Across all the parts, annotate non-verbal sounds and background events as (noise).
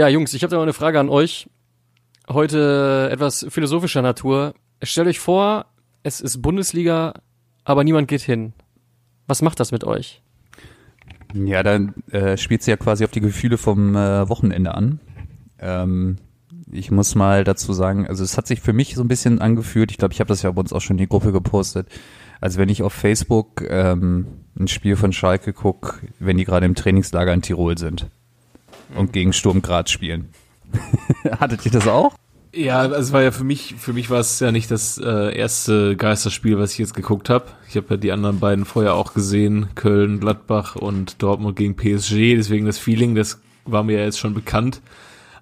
Ja, Jungs, ich habe da mal eine Frage an euch. Heute etwas philosophischer Natur. Stellt euch vor, es ist Bundesliga, aber niemand geht hin. Was macht das mit euch? Ja, dann äh, spielt sie ja quasi auf die Gefühle vom äh, Wochenende an. Ähm, ich muss mal dazu sagen, also es hat sich für mich so ein bisschen angefühlt, ich glaube, ich habe das ja bei uns auch schon in die Gruppe gepostet, als wenn ich auf Facebook ähm, ein Spiel von Schalke gucke, wenn die gerade im Trainingslager in Tirol sind und gegen Sturm Graz spielen. (laughs) Hattet ihr das auch? Ja, also es war ja für mich, für mich war es ja nicht das äh, erste Geisterspiel, was ich jetzt geguckt habe. Ich habe ja die anderen beiden vorher auch gesehen, Köln, Gladbach und Dortmund gegen PSG. Deswegen das Feeling, das war mir ja jetzt schon bekannt.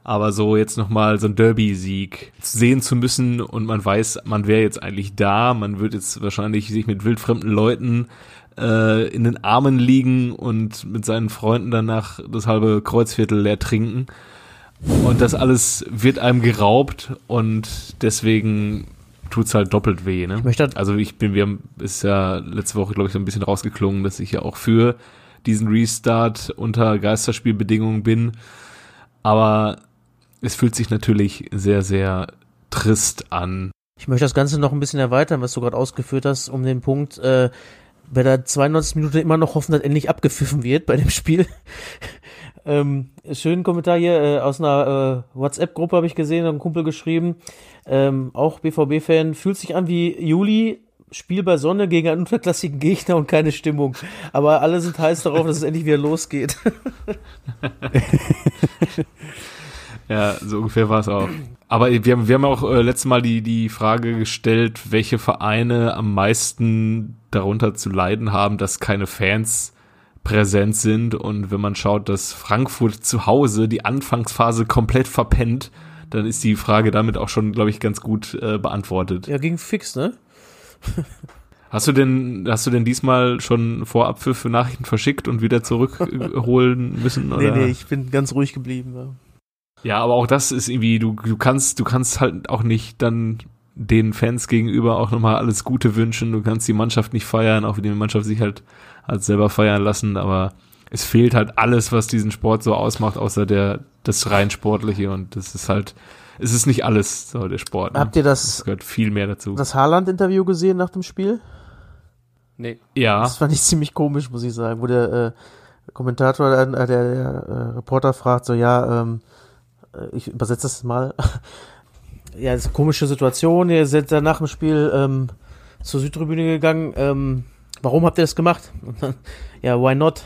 Aber so jetzt nochmal so ein Derby-Sieg sehen zu müssen und man weiß, man wäre jetzt eigentlich da, man wird jetzt wahrscheinlich sich mit wildfremden Leuten äh, in den Armen liegen und mit seinen Freunden danach das halbe Kreuzviertel leer trinken. Und das alles wird einem geraubt und deswegen tut's halt doppelt weh. Ne? Ich halt also ich bin, wir haben, ist ja letzte Woche, glaube ich, so ein bisschen rausgeklungen, dass ich ja auch für diesen Restart unter Geisterspielbedingungen bin. Aber es fühlt sich natürlich sehr, sehr trist an. Ich möchte das Ganze noch ein bisschen erweitern, was du gerade ausgeführt hast, um den Punkt, äh, bei der 92 Minute immer noch hoffen, dass endlich abgepfiffen wird bei dem Spiel. (laughs) ähm, schönen Kommentar hier äh, aus einer äh, WhatsApp-Gruppe habe ich gesehen, hat ein Kumpel geschrieben, ähm, auch BVB-Fan, fühlt sich an wie Juli, Spiel bei Sonne gegen einen unterklassigen Gegner und keine Stimmung. Aber alle sind heiß darauf, dass es endlich wieder losgeht. (laughs) (laughs) Ja, so ungefähr war es auch. Aber wir haben, wir haben auch äh, letztes Mal die, die Frage gestellt, welche Vereine am meisten darunter zu leiden haben, dass keine Fans präsent sind. Und wenn man schaut, dass Frankfurt zu Hause die Anfangsphase komplett verpennt, dann ist die Frage damit auch schon, glaube ich, ganz gut äh, beantwortet. ja, ging fix, ne? (laughs) Hast du denn, hast du denn diesmal schon Vorabpfiff für Nachrichten verschickt und wieder zurückholen müssen? Oder? Nee, nee, ich bin ganz ruhig geblieben. Ja. Ja, aber auch das ist irgendwie, du, du kannst, du kannst halt auch nicht dann den Fans gegenüber auch nochmal alles Gute wünschen. Du kannst die Mannschaft nicht feiern, auch wenn die Mannschaft sich halt, halt selber feiern lassen, aber es fehlt halt alles, was diesen Sport so ausmacht, außer der, das rein Sportliche und das ist halt, es ist nicht alles so der Sport. Ne? Habt ihr Es das, gehört viel mehr dazu. das Haaland-Interview gesehen nach dem Spiel? Nee. ja, Das fand ich ziemlich komisch, muss ich sagen, wo der äh, Kommentator, äh, der, der äh, Reporter fragt so, ja, ähm, äh, ich übersetze das mal. (laughs) ja, das ist eine komische Situation. Ihr seid dann nach dem Spiel ähm, zur Südtribüne gegangen. Ähm, warum habt ihr das gemacht? Dann, ja, why not?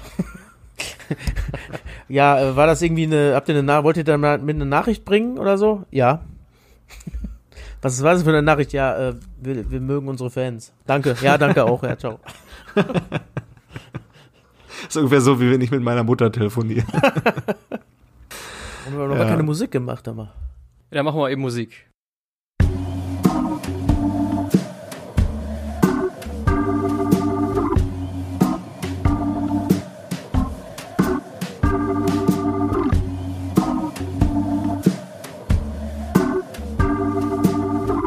(laughs) ja, äh, war das irgendwie eine, habt ihr eine, wollt ihr da mal mit eine Nachricht bringen oder so? Ja. (laughs) Was war das für eine Nachricht? Ja, äh, wir, wir mögen unsere Fans. Danke. Ja, danke auch. Ja, ciao. ist ungefähr so, wie wenn ich mit meiner Mutter telefoniere. Und wir haben noch Ja. gar keine Musik gemacht, aber. Ja, dann machen wir eben Musik.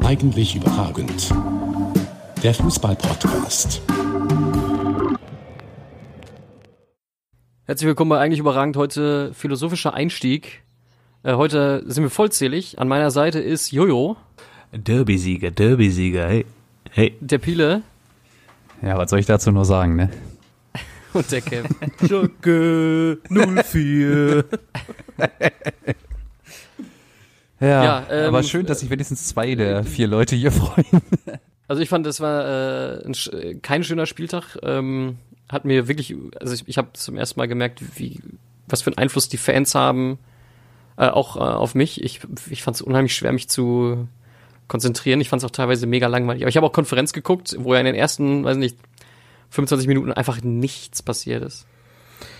Eigentlich überragend. Der Fußball-Podcast. Herzlich willkommen bei Eigentlich Überragend. Heute philosophischer Einstieg. Äh, heute sind wir vollzählig. An meiner Seite ist Jojo, Derby-Sieger, Derby-Sieger, hey. Hey. der Pile Ja, was soll ich dazu nur sagen, ne? (laughs) und der Kev. Schocke 04. (laughs) Ja, Ja, ähm, aber schön, dass sich wenigstens zwei der vier Leute hier (laughs) freuen. Also ich fand, das war äh, ein, äh, kein schöner Spieltag. Ähm, hat mir wirklich, also ich, ich habe zum ersten Mal gemerkt, wie was für einen Einfluss die Fans haben, äh, auch äh, auf mich. Ich, ich fand es unheimlich schwer, mich zu konzentrieren. Ich fand es auch teilweise mega langweilig. Aber ich habe auch Konferenz geguckt, wo ja in den ersten, weiß nicht, 25 Minuten einfach nichts passiert ist.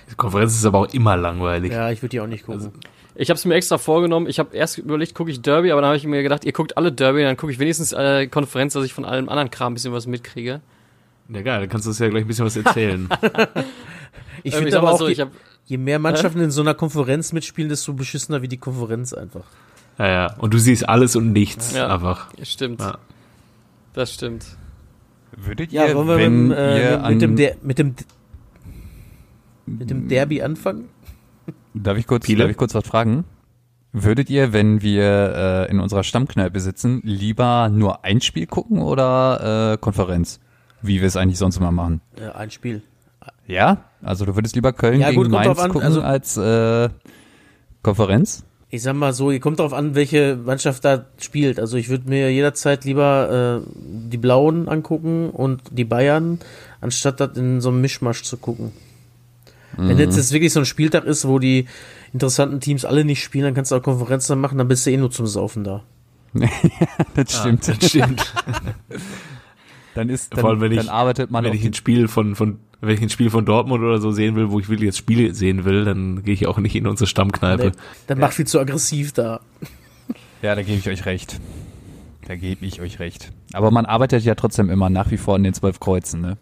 Die Konferenz ist aber auch immer langweilig. Ja, ich würde die auch nicht gucken. Ich habe es mir extra vorgenommen. Ich habe erst überlegt, gucke ich Derby, aber dann habe ich mir gedacht, ihr guckt alle Derby, dann gucke ich wenigstens äh, Konferenz, dass ich von allem anderen Kram ein bisschen was mitkriege. Ja, geil, dann kannst du uns ja gleich ein bisschen was erzählen. (laughs) ich finde aber auch, so, je, ich hab, je mehr Mannschaften in so einer Konferenz mitspielen, desto beschissener wie die Konferenz einfach. ja, ja. Und du siehst alles und nichts Ja. einfach. stimmt. Ja. Das stimmt. Würdet Ja, ihr, wollen wir wenn mit, dem, äh, ihr mit, dem Der- mit, dem, mit dem Derby anfangen? Darf ich kurz, Pile? darf ich kurz was fragen? Würdet ihr, wenn wir äh, in unserer Stammkneipe sitzen, lieber nur ein Spiel gucken oder äh, Konferenz? Wie wir es eigentlich sonst immer machen. Äh, ein Spiel. Ja? Also du würdest lieber Köln Ja, gegen gut, kommt Mainz an, gucken also- als äh, Konferenz? Ich sag mal so, ihr kommt darauf an, welche Mannschaft da spielt. Also ich würde mir jederzeit lieber äh, die Blauen angucken und die Bayern, anstatt das in so einem Mischmasch zu gucken. Wenn jetzt, jetzt wirklich so ein Spieltag ist, wo die interessanten Teams alle nicht spielen, dann kannst du auch Konferenzen machen, dann bist du eh nur zum Saufen da. (laughs) Das stimmt. Das stimmt. (laughs) Dann ist dann, Vor allem, wenn ich- dann arbeitet man wenn ich ein Spiel von, von, wenn ich ein Spiel von Dortmund oder so sehen will, wo ich wirklich das Spiel sehen will, dann gehe ich auch nicht in unsere Stammkneipe. Nee, dann macht viel zu aggressiv da. Ja, da gebe ich euch recht. Da gebe ich euch recht. Aber man arbeitet ja trotzdem immer nach wie vor an den zwölf Kreuzen, ne?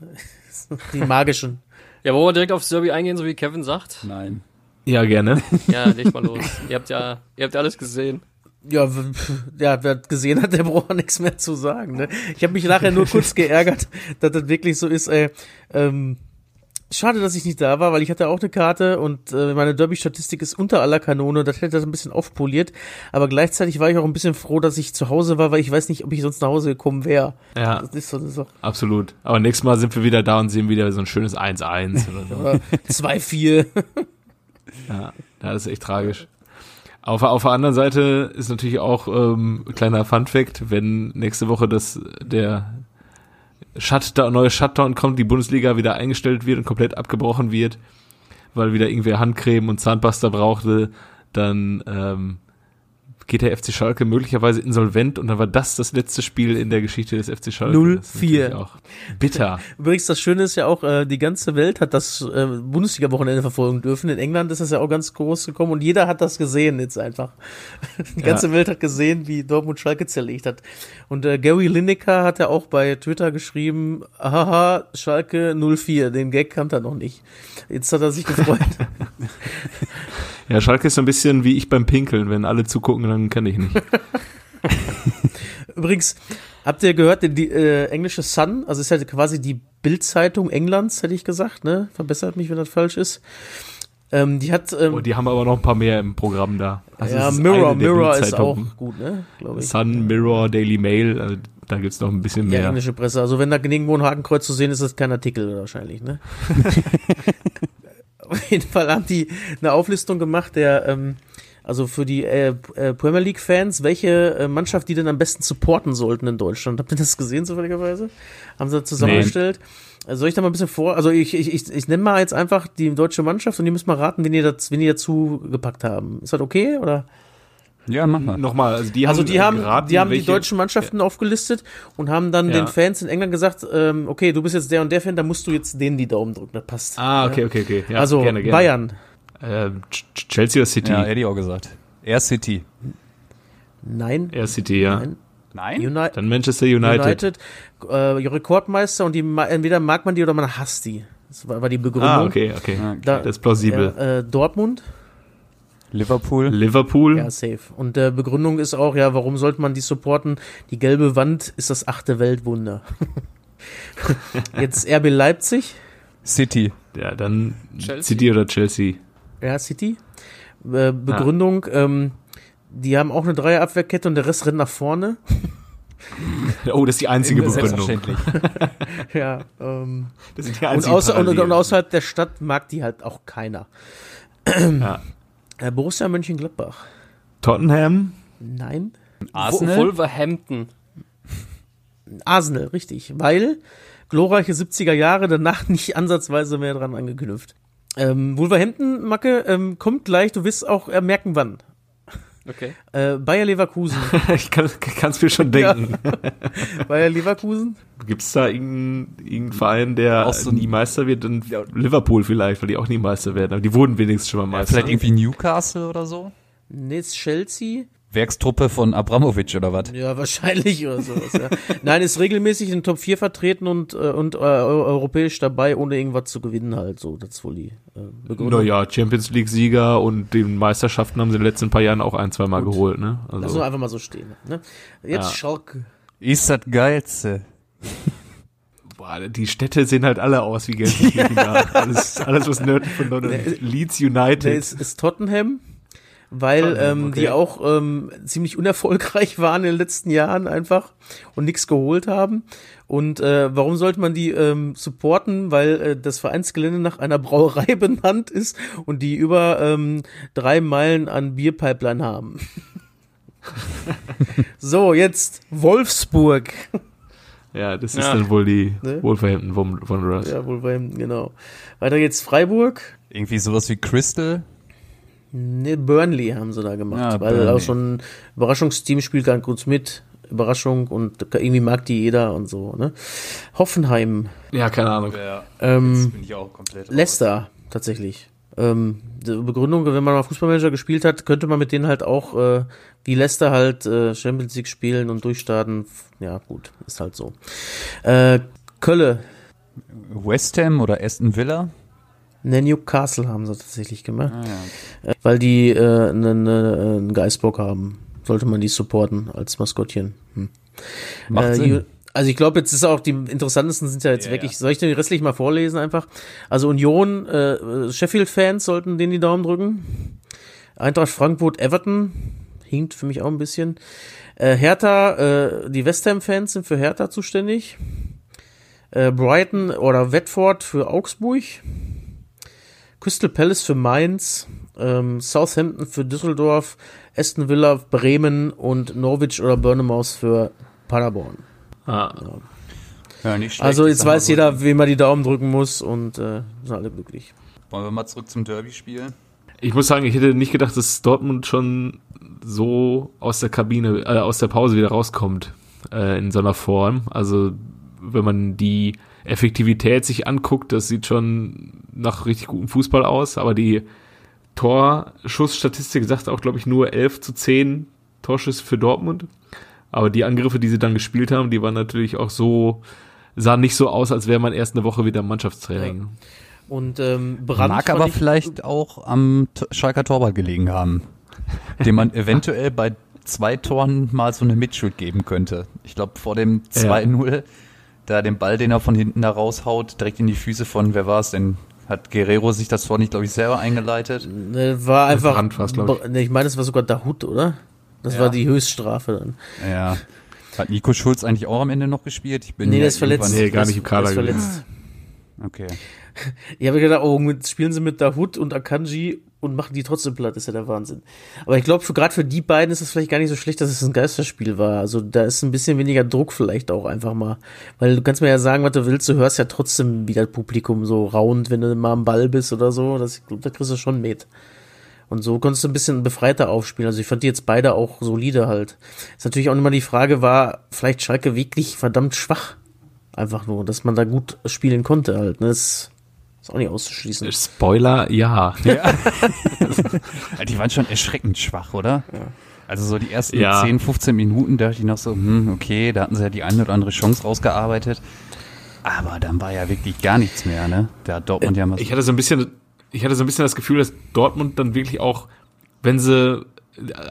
(laughs) Die magischen. Ja, wollen wir direkt aufs Derby eingehen, so wie Kevin sagt? Nein. Ja, gerne. Ja, leg mal los. ihr habt ja, ihr habt ja alles gesehen. Ja, (laughs) ja, wer gesehen hat, der braucht (laughs) nichts mehr zu sagen. Ne? Ich habe mich nachher nur kurz geärgert, (laughs) dass das wirklich so ist. Ey. Ähm, schade, dass ich nicht da war, weil ich hatte auch eine Karte und äh, meine Derby-Statistik ist unter aller Kanone. Das hätte das ein bisschen aufpoliert. Aber gleichzeitig war ich auch ein bisschen froh, dass ich zu Hause war, weil ich weiß nicht, ob ich sonst nach Hause gekommen wäre. Ja, Das ist so eine Sache. absolut. Aber nächstes Mal sind wir wieder da und sehen wieder so ein schönes 1-1 oder so. Oder 2-4. Ja, das ist echt tragisch. Auf, auf der anderen Seite ist natürlich auch ähm, kleiner Fun Fact, wenn nächste Woche das der Shutdown, neue Shutdown kommt, die Bundesliga wieder eingestellt wird und komplett abgebrochen wird, weil wieder irgendwer Handcreme und Zahnpasta brauchte, dann ähm, geht der FC Schalke möglicherweise insolvent und dann war das das letzte Spiel in der Geschichte des FC Schalke. 0-4. Das ist natürlich Auch bitter. (laughs) Übrigens, das Schöne ist ja auch, äh, die ganze Welt hat das äh, Bundesliga-Wochenende verfolgen dürfen. In England ist das ja auch ganz groß gekommen und jeder hat das gesehen jetzt einfach. (laughs) Die ganze Ja. Welt hat gesehen, wie Dortmund Schalke zerlegt hat. Und äh, Gary Lineker hat ja auch bei Twitter geschrieben, haha, Schalke 04, den Gag kannte er noch nicht. Jetzt hat er sich gefreut. (laughs) Ja, Schalke ist so ein bisschen wie ich beim Pinkeln. Wenn alle zugucken, dann kann ich nicht. (laughs) Übrigens, habt ihr gehört, die, die äh, englische Sun, also ist ja quasi die Bildzeitung Englands, hätte ich gesagt, ne? Verbessert mich, wenn das falsch ist. Ähm, die hat ähm, Und die haben aber noch ein paar mehr im Programm da. Also ja, es Mirror, Mirror ist auch gut, ne? Glaube ich. Sun, Mirror, Daily Mail, also da gibt's noch ein bisschen mehr. englische Presse. Also wenn da nirgendwo ein Hakenkreuz zu sehen ist, ist das kein Artikel wahrscheinlich, ne? (laughs) (laughs) Auf jeden Fall haben die eine Auflistung gemacht, der, ähm, also für die äh, äh, Premier League Fans, welche äh, Mannschaft die denn am besten supporten sollten in Deutschland. Habt ihr das gesehen zufälligerweise? Haben sie zusammengestellt. Also soll ich da mal ein bisschen vor, also ich, ich, ich, ich nenne mal jetzt einfach die deutsche Mannschaft und die müssen mal raten, wen die, das, wen die dazu gepackt haben. Ist das okay, oder? Ja, mach mal. Nochmal, also die haben, Also die haben, geraten, die haben die deutschen Mannschaften aufgelistet und haben dann Ja. den Fans in England gesagt, ähm, okay, du bist jetzt der und der Fan, da musst du jetzt denen die Daumen drücken, das passt. Ah, okay, okay, okay. Ja, also gerne, gerne. Bayern, Ähm, Ch- Chelsea oder City? Ja, hätte ich auch gesagt. Air City. nein, Eher City, ja. nein, Nein? Uni Dann Manchester United. United, äh, Rekordmeister und die entweder mag man die oder man hasst die. Das war, war die Begründung. Ah, okay, okay. Ja, Da, Das ist plausibel. ja, äh, Dortmund, Liverpool. Liverpool. ja, safe. Und äh, Begründung ist auch, ja, warum sollte man die supporten? Die gelbe Wand ist das achte Weltwunder. (laughs) Jetzt RB Leipzig, City. Ja, dann Chelsea. City oder Chelsea. Ja, City. Äh, Begründung, ähm, die haben auch eine Dreierabwehrkette und der Rest rennt nach vorne. (laughs) Oh, das ist die einzige Begründung. Selbstverständlich. (laughs) ja, ähm, Das sind die und, einzigen außer, und, und außerhalb der Stadt mag die halt auch keiner. Ja. Äh, Borussia Mönchengladbach. Tottenham. Nein. Arsenal. Wolverhampton. Arsenal, richtig. Weil glorreiche 70er Jahre danach (laughs) nicht ansatzweise mehr dran angeknüpft. Ähm, Wolverhampton, Macke, ähm, kommt gleich, du wirst auch äh, merken, wann. Okay. Äh, Bayer Leverkusen. (laughs) ich kann es mir schon denken. (laughs) Bayer Leverkusen. Gibt's da irgendeinen, Verein, der Auch so nie Meister wird? Dann Liverpool vielleicht, weil die auch nie Meister werden. Aber die wurden wenigstens schon mal Meister. Vielleicht irgendwie Newcastle oder so? Nee, ist Chelsea. Werkstruppe von Abramovic oder was? Ja, wahrscheinlich oder sowas. Ja. Nein, ist regelmäßig in den Top 4 vertreten und, äh, und äh, eu- europäisch dabei, ohne irgendwas zu gewinnen halt. So, das ist wohl die äh, Begründung. Naja, Champions League-Sieger und die Meisterschaften haben sie in den letzten paar Jahren auch ein, zwei Mal geholt. Ne? Lass Also, uns einfach mal so stehen. Ne? Jetzt Ja. Schalke. Ist das geilste. boah, die Städte sehen halt alle aus wie Gelsenkirchen. (laughs) alles, alles, was nördlich von London ist. Leeds United. Der ist, ist Tottenham, weil ähm, okay. die auch ähm, ziemlich unerfolgreich (laughs) waren in den letzten Jahren einfach und nichts geholt haben. Und äh, warum sollte man die ähm, supporten? Weil äh, das Vereinsgelände nach einer (laughs) Brauerei benannt ist und die über ähm, drei Meilen an Bierpipeline haben. (laughs) so, jetzt Wolfsburg. Ja, das ist Ja. dann wohl die Ne? Wolverhampton Wanderers. Ja, wohl beim, genau. Weiter geht's Freiburg. Irgendwie sowas wie Crystal. Ne, Burnley haben sie da gemacht, Ja, weil Burnley. auch so ein Überraschungsteam spielt ganz gut mit. Überraschung und irgendwie mag die jeder und so, ne? Hoffenheim, Ja, keine Ahnung. Ja, ähm, bin ich auch komplett. Leicester tatsächlich. Ähm, die Begründung, wenn man mal Fußballmanager gespielt hat, könnte man mit denen halt auch äh, wie Leicester halt äh, Champions League spielen und durchstarten. Ja, gut, ist halt so. Äh, Kölle, West Ham oder Aston Villa. Ne, Newcastle haben sie tatsächlich gemacht, Ah, ja. äh, weil die äh, einen ne, einen Geißbock haben. Sollte man die supporten als Maskottchen. Hm. Macht Äh, Sinn. Also ich glaube, jetzt ist auch die interessantesten sind ja jetzt Ja, weg. ja. Soll ich den restlich mal vorlesen einfach? Also Union, äh, Sheffield-Fans sollten denen die Daumen drücken. Eintracht Frankfurt, Everton hinkt für mich auch ein bisschen. Äh, Hertha, äh, die West Ham-Fans sind für Hertha zuständig. Äh, Brighton oder Watford für Augsburg. Crystal Palace für Mainz. Ähm, Southampton für Düsseldorf. Aston Villa, Bremen und Norwich oder Bournemouth für Paderborn. Ah, Ja, nicht schlecht. Also jetzt weiß so, jeder, wem er die Daumen drücken muss und äh, sind alle glücklich. Wollen wir mal zurück zum Derby spielen? Ich muss sagen, ich hätte nicht gedacht, dass Dortmund schon so aus der Kabine, äh, aus der Pause wieder rauskommt äh, in so einer Form. Also wenn man die Effektivität sich anguckt, das sieht schon nach richtig gutem Fußball aus, aber die Torschussstatistik sagt auch, glaube ich, nur 11 zu 10 Torschüsse für Dortmund. Aber die Angriffe, die sie dann gespielt haben, die waren natürlich auch so, sahen nicht so aus, als wäre man erst eine Woche wieder im Mannschaftstraining. Und ähm, Brand Mag aber ich- vielleicht auch am T Schalker Torwart gelegen haben, (laughs) dem man eventuell bei zwei Toren mal so eine Mitschuld geben könnte. Ich glaube, vor dem 2-0, da den Ball, den er von hinten da raushaut, direkt in die Füße von, wer war es denn? Hat Guerrero sich das Tor nicht, glaube ich, selber eingeleitet? ne, war einfach. Glaub ich. Ne, ich meine, es war sogar Dahut, oder? Das Ja. war die Höchststrafe dann. Ja. Hat Nico Schulz eigentlich auch am Ende noch gespielt? Ich bin Nee, der ist verletzt. Nee, gar nicht im Kader Der ist verletzt. Okay. (laughs) Ich habe gedacht, oh, mit, spielen sie mit Dahut und Akanji und machen die trotzdem platt, ist ja der Wahnsinn. Aber ich glaube, für gerade für die beiden ist es vielleicht gar nicht so schlecht, dass es ein Geisterspiel war. Also da ist ein bisschen weniger Druck vielleicht auch einfach mal. Weil du kannst mir ja sagen, was du willst, du hörst ja trotzdem, wie das Publikum so raunt, wenn du mal am Ball bist oder so. Das, ich glaube, da kriegst du schon mit. Und so konntest du ein bisschen befreiter aufspielen. Also ich fand die jetzt beide auch solide halt. Ist natürlich auch immer die Frage, war vielleicht Schalke wirklich verdammt schwach? Einfach nur, dass man da gut spielen konnte halt. Ne? Das ist auch nicht auszuschließen. Spoiler, ja. (laughs) Ja, die waren schon erschreckend schwach, oder? Also so die ersten Ja. 10, 15 Minuten dachte ich noch so, hm, okay, da hatten sie ja die eine oder andere Chance rausgearbeitet. Aber dann war ja wirklich gar nichts mehr, ne? Da hat Dortmund ja mal so Ich hatte so ein bisschen, ich hatte so ein bisschen das Gefühl, dass Dortmund dann wirklich auch, wenn sie,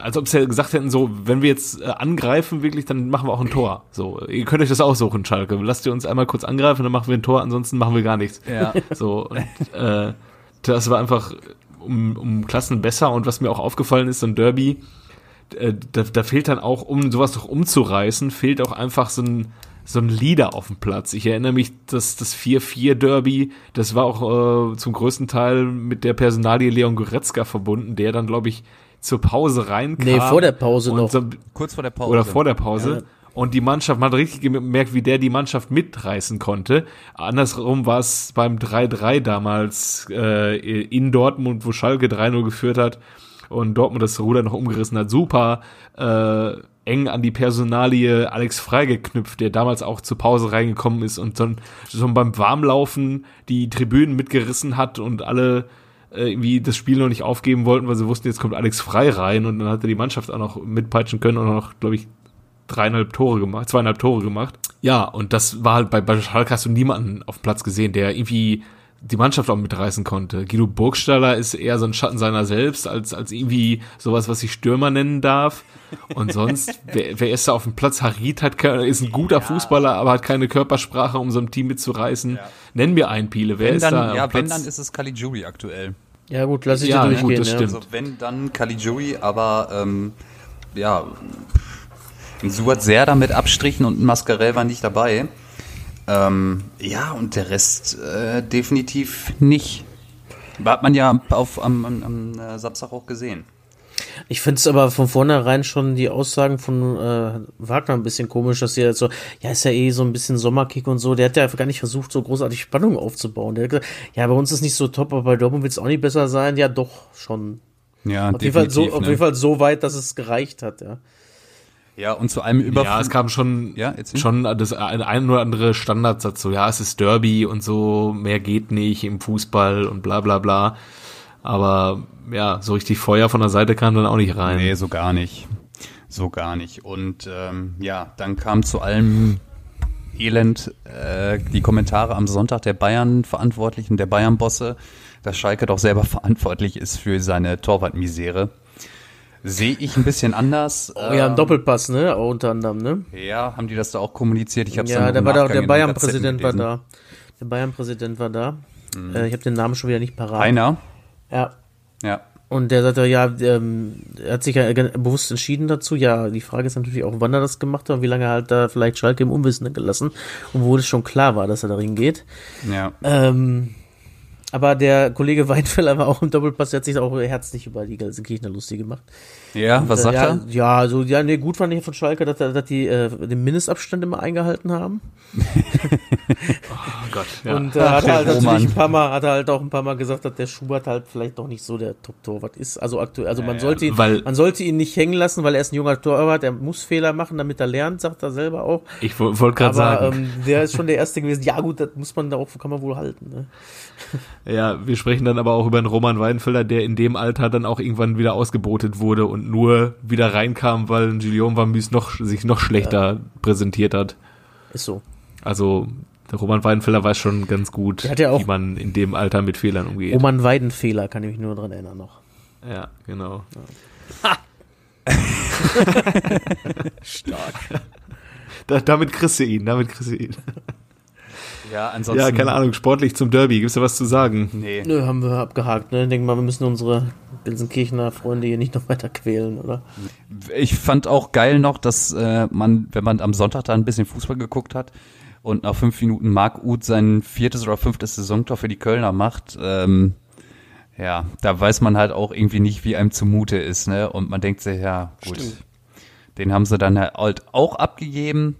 als ob sie ja gesagt hätten, so, wenn wir jetzt äh, angreifen, wirklich, dann machen wir auch ein Tor. So, ihr könnt euch das aussuchen, Schalke. Lasst ihr uns einmal kurz angreifen, dann machen wir ein Tor, ansonsten machen wir gar nichts. Ja. (laughs) So, und, äh, das war einfach um, um Klassen besser und was mir auch aufgefallen ist, so ein Derby, äh, da, da fehlt dann auch, um sowas doch umzureißen, fehlt auch einfach so ein, so ein Leader auf dem Platz. Ich erinnere mich, dass das 4-4-Derby, das war auch äh, zum größten Teil mit der Personalie Leon Goretzka verbunden, der dann, glaube ich, zur Pause reinkam. Nee, vor der Pause und noch. So, kurz vor der Pause. oder vor der Pause. Ja. Und die Mannschaft, man hat richtig gemerkt, wie der die Mannschaft mitreißen konnte. Andersrum war es beim 3-3 damals äh, in Dortmund, wo Schalke 3-0 geführt hat und Dortmund das Ruder noch umgerissen hat. Super äh, eng an die Personalie Alex Frei geknüpft, der damals auch zur Pause reingekommen ist und so, so beim Warmlaufen die Tribünen mitgerissen hat und alle äh, irgendwie das Spiel noch nicht aufgeben wollten, weil sie wussten, jetzt kommt Alex Frei rein und dann hat er die Mannschaft auch noch mitpeitschen können und noch, glaube ich, dreieinhalb Tore gemacht, zweieinhalb Tore gemacht. Ja, und das war halt bei, bei Schalke hast du niemanden auf dem Platz gesehen, der irgendwie die Mannschaft auch mitreißen konnte. Guido Burgstaller ist eher so ein Schatten seiner selbst, als, als irgendwie sowas, was ich Stürmer nennen darf. Und sonst, (laughs) wer, wer ist da auf dem Platz? Harit hat, ist ein guter Fußballer, aber hat keine Körpersprache, um so ein Team mitzureißen. Nenn mir einen, Piele. Wer wenn ist dann, da ja, wenn dann ist es Caligiuri aktuell. Ja gut, lass ich Ja, dir gut, durchgehen. das ja. stimmt. Also wenn, dann Caligiuri, aber ähm, ja, ein Suat sehr damit abstrichen und ein Mascarell war nicht dabei. Ähm, ja, und der Rest äh, definitiv nicht. Hat man ja auf, am, am, am äh, Samstag auch gesehen. Ich finde es aber von vornherein schon die Aussagen von äh, Wagner ein bisschen komisch, dass sie halt so, ja, ist ja eh so ein bisschen Sommerkick und so. Der hat ja gar nicht versucht, so großartig Spannung aufzubauen. Der hat gesagt, ja, bei uns ist nicht so top, aber bei Dortmund wird es auch nicht besser sein. Ja, doch, schon. Ja, Auf jeden, Fall so, definitiv, auf ne? jeden Fall so weit, dass es gereicht hat, ja. Ja, und zu einem über. Ja, es kam schon, Ja, schon das ein, ein oder andere Standardsatz, so, ja, es ist Derby und so, mehr geht nicht im Fußball und bla bla bla. Aber ja, so richtig Feuer von der Seite kam dann auch nicht rein. Nee, so gar nicht. So gar nicht. Und ähm, ja, dann kam zu allem Elend äh, die Kommentare am Sonntag der Bayern-Verantwortlichen, der Bayern-Bosse, dass Schalke doch selber (laughs) verantwortlich ist für seine Torwartmisere. Sehe ich ein bisschen anders. Oh ja, ein Doppelpass, ne? Auch unter anderem, ne? Ja, haben die das da auch kommuniziert? Ich hab's Ja, im war da, der Bayern-Präsident war da. Der Bayern-Präsident war da. Äh, ich habe den Namen schon wieder nicht parat. Einer? Ja. Ja. Und der sagte, ja, ähm, er hat sich ja bewusst entschieden dazu. Ja, die Frage ist natürlich auch, wann er das gemacht hat und wie lange er halt da vielleicht Schalke im Unwissenden gelassen, obwohl es schon klar war, dass er darin geht. Ja. Ähm, aber der Kollege Weinfeller war auch im Doppelpass, der hat sich auch herzlich über die Gelsenkirchener lustig gemacht. Ja, was sagt ja, er? Ja, also, ja, nee, gut fand ich von Schalke, dass, dass die äh, den Mindestabstand immer eingehalten haben. (laughs) Oh Gott, ja. Und äh, hat er halt Roman. natürlich ein paar Mal, hat er halt auch ein paar Mal gesagt, dass der Schubert halt vielleicht doch nicht so der Top-Torwart ist. Also aktuell, also man sollte ihn, weil- man sollte ihn nicht hängen lassen, weil er ist ein junger Torwart, er muss Fehler machen, damit er lernt, sagt er selber auch. ich wo- wollte gerade Aber sagen, ähm, der ist schon der Erste gewesen. Ja gut, das muss man da auch, kann man wohl halten. Ne? ja, wir sprechen dann aber auch über einen Roman Weidenfeller, der in dem Alter dann auch irgendwann wieder ausgebotet wurde und nur wieder reinkam, weil ein Julien Vamüs noch, sich noch schlechter präsentiert hat. Ist so. Also, der Roman Weidenfeller weiß schon ganz gut, ja auch- wie man in dem Alter mit Fehlern umgeht. Roman Weidenfehler, kann ich mich nur dran erinnern noch. Ja, genau. (laughs) Stark. Da, damit kriegst du ihn, damit kriegst du ihn. Ja, ansonsten. Ja, keine Ahnung, sportlich zum Derby, gibt's da was zu sagen? Nee. Nö, haben wir abgehakt. Ne? Denk mal, wir müssen unsere Gelsenkirchener Freunde hier nicht noch weiter quälen, oder? Ich fand auch geil noch, dass äh, man, wenn man am Sonntag da ein bisschen Fußball geguckt hat und nach fünf Minuten Marc Uth sein viertes oder fünftes Saisontor für die Kölner macht, ähm, ja, da weiß man halt auch irgendwie nicht, wie einem zumute ist, ne? Und man denkt sich, ja, gut, den haben sie dann halt auch abgegeben.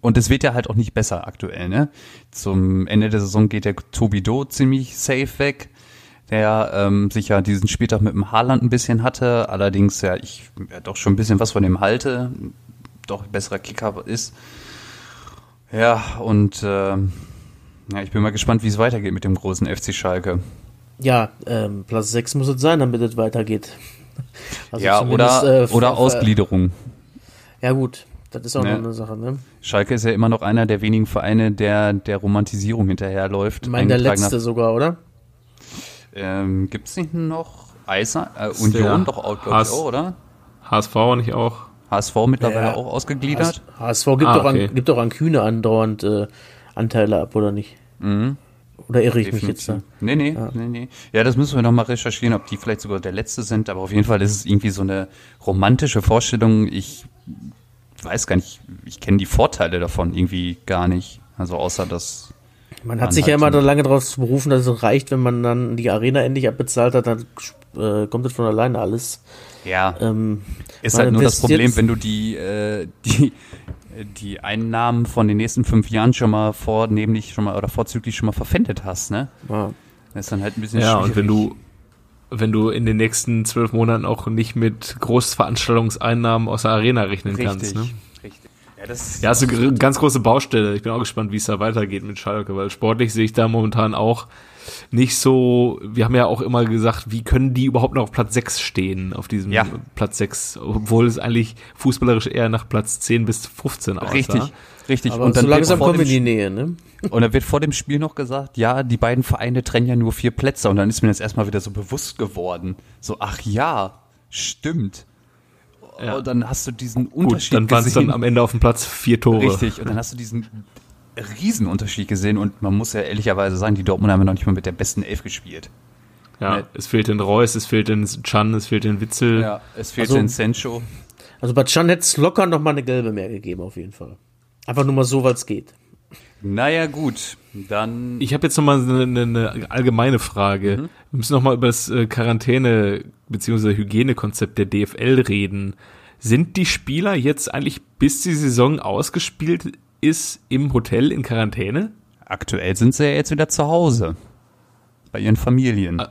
Und es wird ja halt auch nicht besser aktuell, ne? Zum Ende der Saison geht der Tobido ziemlich safe weg, der ähm, sich ja diesen Spieltag mit dem Haaland ein bisschen hatte, allerdings ja ich ja, doch schon ein bisschen was von dem halte, doch besserer Kicker ist. Ja, und ähm, ja, ich bin mal gespannt, wie es weitergeht mit dem großen FC Schalke. Ja, ähm, Platz 6 muss es sein, damit es weitergeht. (laughs) Also ja, oder, äh, oder Ausgliederung. Ja gut, das ist auch Ne. noch eine Sache, ne? Schalke ist ja immer noch einer der wenigen Vereine, der der Romantisierung hinterherläuft. Ich meine, der letzte sogar, oder? Ähm, gibt's nicht noch Eisern? Äh, Union doch auch, Haas- auch, oder? HSV nicht auch? HSV mittlerweile Ja. auch ausgegliedert. HSV gibt, Ah, doch an, gibt doch an Kühne andauernd äh, Anteile ab, oder nicht? Mhm. Oder irre ich mich jetzt da? Nee, nee, nee, nee. Ja, das müssen wir noch mal recherchieren, ob die vielleicht sogar der letzte sind, aber auf jeden Fall ist es irgendwie so eine romantische Vorstellung. Ich weiß gar nicht, ich kenne die Vorteile davon irgendwie gar nicht. Also außer dass Man hat Man sich ja immer so- lange darauf zu berufen, dass es reicht, wenn man dann die Arena endlich abbezahlt hat, dann äh, kommt das von alleine alles. ja, Ähm, ist halt nur das Problem, wenn du die äh, (laughs) die die Einnahmen von den nächsten fünf Jahren schon mal vornehmlich schon mal oder vorzüglich schon mal verpfändet hast, ne? ja. Das ist dann halt ein bisschen Ja, schwierig. und wenn du, wenn du in den nächsten zwölf Monaten auch nicht mit Großveranstaltungseinnahmen aus der Arena rechnen kannst. richtig, Ne? Ja, das Ja, ist eine ganz große Baustelle. Ich bin auch gespannt, wie es da weitergeht mit Schalke, weil sportlich sehe ich da momentan auch nicht so, wir haben ja auch immer gesagt, wie können die überhaupt noch auf Platz 6 stehen, auf diesem Ja. Platz 6, obwohl es eigentlich fußballerisch eher nach Platz 10 bis 15 aussah. richtig, richtig. Aber und so dann wird langsam kommen wir in die Nähe, ne? Und da wird vor dem Spiel noch gesagt, ja, die beiden Vereine trennen ja nur vier Plätze. Und dann ist mir das erstmal wieder so bewusst geworden. So, ach ja, stimmt. Ja. Und dann hast du diesen Gut, Unterschied dann waren es dann am Ende auf dem Platz vier Tore. Richtig. Und dann hast du diesen Riesenunterschied gesehen. Und man muss ja ehrlicherweise sagen, die Dortmunder haben ja noch nicht mal mit der besten Elf gespielt. Ja, Nee. es fehlt den Reus, es fehlt den Chan, es fehlt den Witzel. Ja, es fehlt Also- in Sancho. Also bei Chan hätte es locker noch mal eine gelbe mehr gegeben, auf jeden Fall. Einfach nur mal so, weil es geht. Naja, gut. Dann. Ich habe jetzt noch mal eine, eine, eine allgemeine Frage. Mhm. Wir müssen noch mal über das äh, Quarantäne- bzw. Hygienekonzept der DFL reden. Sind die Spieler jetzt eigentlich, bis die Saison ausgespielt ist, im Hotel in Quarantäne? aktuell sind sie ja jetzt wieder zu Hause. Bei ihren Familien.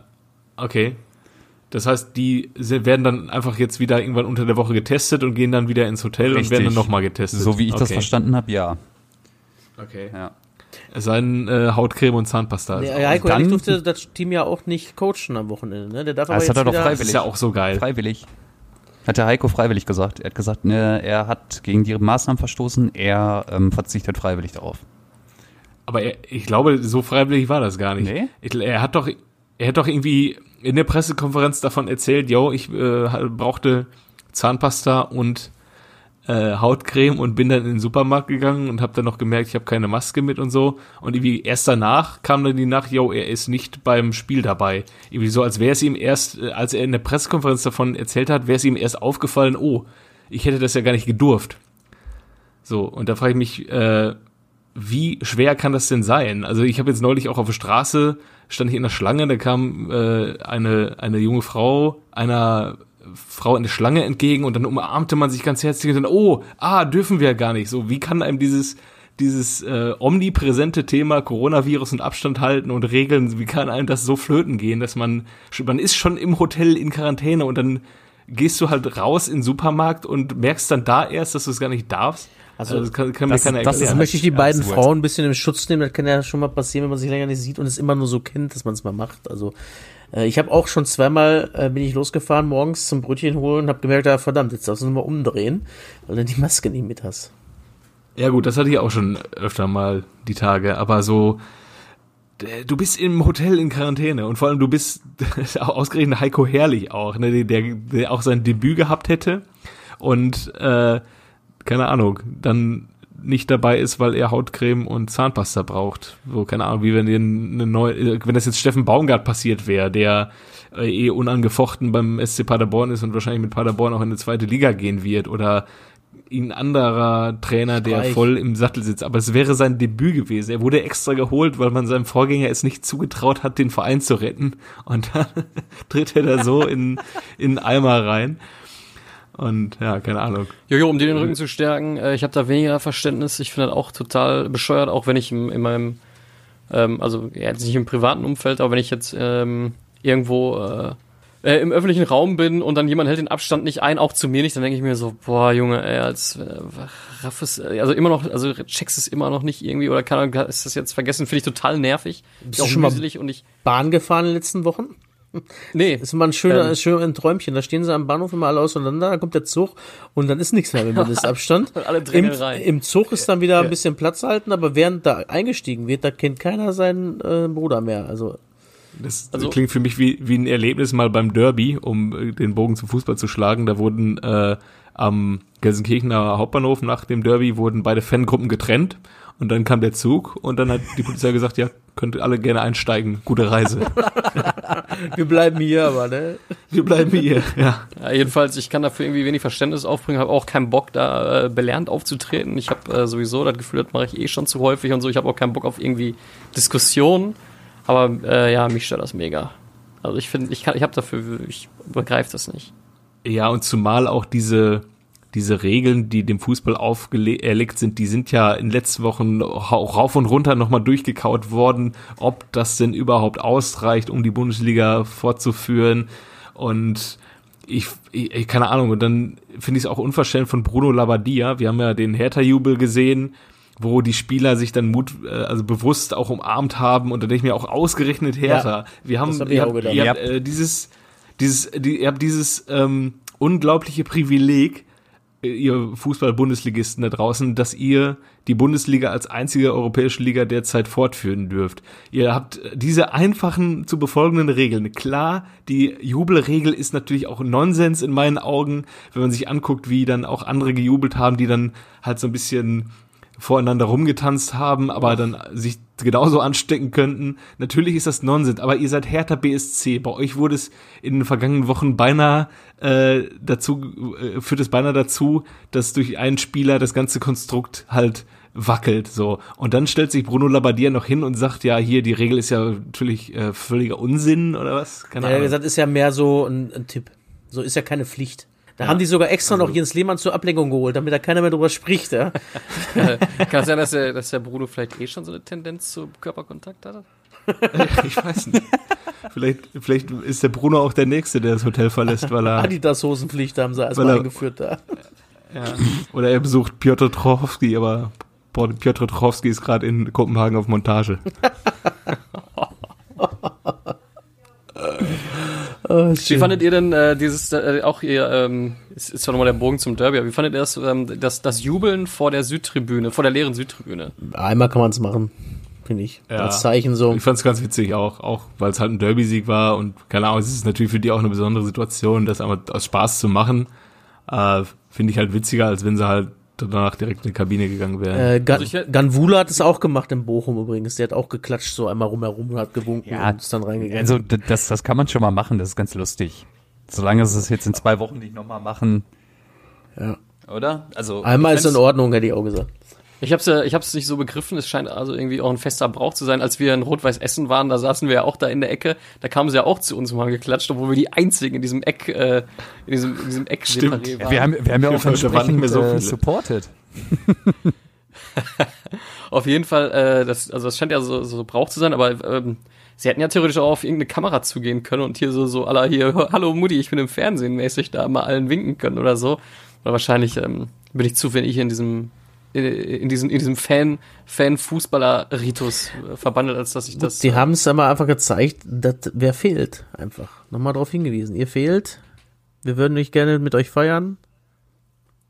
Okay. Das heißt, die werden dann einfach jetzt wieder irgendwann unter der Woche getestet und gehen dann wieder ins Hotel und Richtig. werden dann nochmal getestet. so wie ich das okay. verstanden habe, ja. Okay. ja. Es sei denn, äh, Hautcreme und Zahnpasta. Auch- Heiko dann- Herrlich durfte das Team ja auch nicht coachen am Wochenende. Ne? Der darf aber Das jetzt hat er doch wieder, das ist ja auch so geil. Freiwillig. Hat der Heiko freiwillig gesagt. Er hat gesagt, ne, er hat gegen die Maßnahmen verstoßen, er ähm, verzichtet freiwillig darauf. Aber er, ich glaube, so freiwillig war das gar nicht. Nee? Ich, er hat doch, er hat doch irgendwie in der Pressekonferenz davon erzählt, yo, ich äh, brauchte Zahnpasta und äh, Hautcreme und bin dann in den Supermarkt gegangen und habe dann noch gemerkt, ich habe keine Maske mit und so. Und irgendwie erst danach kam dann die Nacht, yo, er ist nicht beim Spiel dabei. Irgendwie so, als wäre es ihm erst, äh, als er in der Pressekonferenz davon erzählt hat, wäre es ihm erst aufgefallen, oh, ich hätte das ja gar nicht gedurft. So, und da frage ich mich, äh, wie schwer kann das denn sein? Also ich habe jetzt neulich auch auf der Straße, stand ich in der Schlange, da kam äh, eine, eine junge Frau einer Frau in der Schlange entgegen und dann umarmte man sich ganz herzlich und dann, oh, ah, dürfen wir ja gar nicht. So, wie kann einem dieses, dieses äh, omnipräsente Thema Coronavirus und Abstand halten und Regeln, wie kann einem das so flöten gehen, dass man, man ist schon im Hotel in Quarantäne und dann gehst du halt raus in den Supermarkt und merkst dann da erst, dass du es gar nicht darfst. Also, Also, das kann, kann das- mir keiner das erklären. möchte ich die Ja, beiden absurd. Frauen ein bisschen im Schutz nehmen. Das kann ja schon mal passieren, wenn man sich länger nicht sieht und es immer nur so kennt, dass man es mal macht. Also äh, ich habe auch schon zweimal äh, bin ich losgefahren morgens zum Brötchen holen und habe gemerkt, ja verdammt, jetzt darfst du mal umdrehen, weil du die Maske nicht mit hast. Ja gut, das hatte ich auch schon öfter mal die Tage, aber so du bist im Hotel in Quarantäne und vor allem du bist (laughs) ausgerechnet Heiko Herrlich auch, ne, der, der auch sein Debüt gehabt hätte und äh, keine Ahnung, dann nicht dabei ist, weil er Hautcreme und Zahnpasta braucht. So, keine Ahnung, wie wenn dir eine neue, wenn das jetzt Steffen Baumgart passiert wäre, der äh, eh unangefochten beim SC Paderborn ist und wahrscheinlich mit Paderborn auch in die zweite Liga gehen wird oder ein anderer Trainer, der Streich. voll im Sattel sitzt. Aber es wäre sein Debüt gewesen. Er wurde extra geholt, weil man seinem Vorgänger es nicht zugetraut hat, den Verein zu retten. Und dann (laughs) tritt er da so in, in Eimer rein. Und ja, keine Ahnung. Jojo, um dir den Rücken zu stärken, äh, ich habe da weniger Verständnis. Ich finde das auch total bescheuert, auch wenn ich im, in meinem, ähm, also ja, jetzt nicht im privaten Umfeld, aber wenn ich jetzt ähm, irgendwo äh, äh, im öffentlichen Raum bin und dann jemand hält den Abstand nicht ein, auch zu mir nicht, dann denke ich mir so, boah, Junge, ey, als äh, raff es, äh, also immer noch, also checkst es immer noch nicht irgendwie oder kann ist das jetzt vergessen, finde ich total nervig. Bist auch du schon mal- und ich, Bahn gefahren in den letzten Wochen? Nee, Das ist immer ein schöner, Ähm. schön ein Träumchen. Da stehen sie am Bahnhof immer alle auseinander, da kommt der Zug und dann ist nichts mehr mit (laughs) Mindestabstand. Alle Im, rein. Im Zug ist dann wieder ein bisschen Platz halten, aber während da eingestiegen wird, da kennt keiner seinen äh, Bruder mehr. Also Das Also- klingt für mich wie, wie ein Erlebnis mal beim Derby, um äh, den Bogen zum Fußball zu schlagen. Da wurden äh, am Gelsenkirchener Hauptbahnhof nach dem Derby wurden beide Fangruppen getrennt und dann kam der Zug und dann hat die Polizei gesagt, ja, könnt ihr alle gerne einsteigen. Gute Reise. (laughs) wir bleiben hier, aber ne? Wir bleiben hier. Ja. Ja, jedenfalls, ich kann dafür irgendwie wenig Verständnis aufbringen, habe auch keinen Bock, da äh, belernt aufzutreten. Ich habe äh, sowieso das Gefühl, das mache ich eh schon zu häufig und so. Ich habe auch keinen Bock auf irgendwie Diskussionen. Aber äh, ja, mich stört das mega. Also ich finde, ich kann, ich habe dafür, ich begreife das nicht. Ja, und zumal auch diese, diese Regeln, die dem Fußball auferlegt sind, die sind ja in den letzten Wochen auch rauf und runter nochmal durchgekaut worden, ob das denn überhaupt ausreicht, um die Bundesliga fortzuführen. Und ich, ich keine Ahnung, und dann finde ich es auch unverständlich von Bruno Labbadia. Wir haben ja den Hertha-Jubel gesehen, wo die Spieler sich dann Mut, äh, also bewusst auch umarmt haben und da denke ich mir auch ausgerechnet Hertha. wir haben, hab ich ihr habt, ihr habt äh, dieses, dieses, die, ihr habt dieses ähm, unglaubliche Privileg, ihr Fußball-Bundesligisten da draußen, dass ihr die Bundesliga als einzige europäische Liga derzeit fortführen dürft. Ihr habt diese einfachen zu befolgenden Regeln. Klar, die Jubelregel ist natürlich auch Nonsens in meinen Augen, wenn man sich anguckt, wie dann auch andere gejubelt haben, die dann halt so ein bisschen voreinander rumgetanzt haben, aber dann sich genauso anstecken könnten. Natürlich ist das Nonsens, aber ihr seid Hertha BSC. Bei euch wurde es in den vergangenen Wochen beinahe äh, dazu, äh, führt es beinahe dazu, dass durch einen Spieler das ganze Konstrukt halt wackelt so und dann stellt sich Bruno Labbadia noch hin und sagt ja hier die Regel ist ja natürlich äh, völliger Unsinn oder was keine Ja, er hat Ahnung gesagt, ist ja mehr so ein, ein Tipp. So ist ja keine Pflicht. Da haben die sogar extra noch Jens Lehmann zur Ablenkung geholt, damit da keiner mehr drüber spricht, ja. (laughs) Kann es sein, dass der, dass der Bruno vielleicht eh schon so eine Tendenz zu Körperkontakt hatte? (laughs) ich weiß nicht vielleicht vielleicht ist der Bruno auch der nächste der das Hotel verlässt weil er Adidas-Hosenpflicht haben sie erstmal er- eingeführt da. ja, oder er besucht Piotr Trochowski aber boah, Piotr Trochowski ist gerade in Kopenhagen auf Montage (laughs) Oh, Wie fandet ihr denn äh, dieses, äh, auch ihr, ähm, ist, ist ja nochmal der Bogen zum Derby, aber wie fandet ihr das, ähm, das, das Jubeln vor der Südtribüne, vor der leeren Südtribüne? Einmal kann man es machen, finde ich. Ja. Als Zeichen so. Ich fand es ganz witzig auch, auch weil es halt ein Derby-Sieg war und keine Ahnung, es ist natürlich für die auch eine besondere Situation, das einmal aus Spaß zu machen. Äh, Finde ich halt witziger, als wenn sie halt danach direkt in die Kabine gegangen wären. Äh, Gan, Also Ganvula hat es auch gemacht in Bochum übrigens. Der hat auch geklatscht so einmal rumherum und hat gewunken Ja, und ist dann reingegangen. Also das, das kann man schon mal machen, das ist ganz lustig. Solange sie es jetzt in zwei Wochen nicht nochmal machen, ja. oder? Also Einmal ist in Ordnung, hätte ich auch gesagt. Ich hab's ja, ich hab's nicht so begriffen, es scheint also irgendwie auch ein fester Brauch zu sein. Als wir in Rot-Weiß Essen waren, da saßen wir ja auch da in der Ecke, da kamen sie ja auch zu uns und haben geklatscht, obwohl wir die einzigen in diesem Eck, äh, in diesem, in diesem Eck Stimmt. Ja, wir haben, wir haben ja auch waren entsprechend mehr so äh, viele. supported. (laughs) Auf jeden Fall, äh, das, also das scheint ja so, so Brauch zu sein, aber ähm, sie hätten ja theoretisch auch auf irgendeine Kamera zugehen können und hier so, so aller hier, hallo Mutti, ich bin im Fernsehen mäßig da mal allen winken können oder so. Oder wahrscheinlich ähm, bin ich zu wenig in diesem in, diesem, in diesem Fan, Fan-Fußballer-Ritus äh, verbandelt, als dass ich das. Die haben es aber einfach gezeigt, dass wer fehlt. Einfach. Nochmal darauf hingewiesen. Ihr fehlt. Wir würden euch gerne mit euch feiern.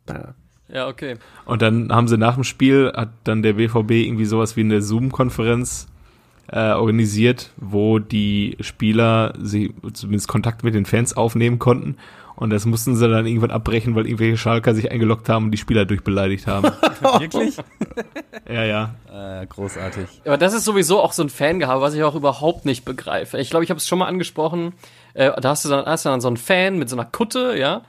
Da. ja, okay. Und dann haben sie nach dem Spiel, hat dann der BVB irgendwie sowas wie eine Zoom-Konferenz äh, organisiert, wo die Spieler sie zumindest Kontakt mit den Fans aufnehmen konnten. Und das mussten sie dann irgendwann abbrechen, weil irgendwelche Schalker sich eingeloggt haben und die Spieler durchbeleidigt haben. (laughs) Wirklich? ja, ja. äh, großartig. Aber das ist sowieso auch so ein Fangehabe, was ich auch überhaupt nicht begreife. Ich glaube, ich habe es schon mal angesprochen. Äh, da hast du dann, hast du dann so einen Fan mit so einer Kutte, ja.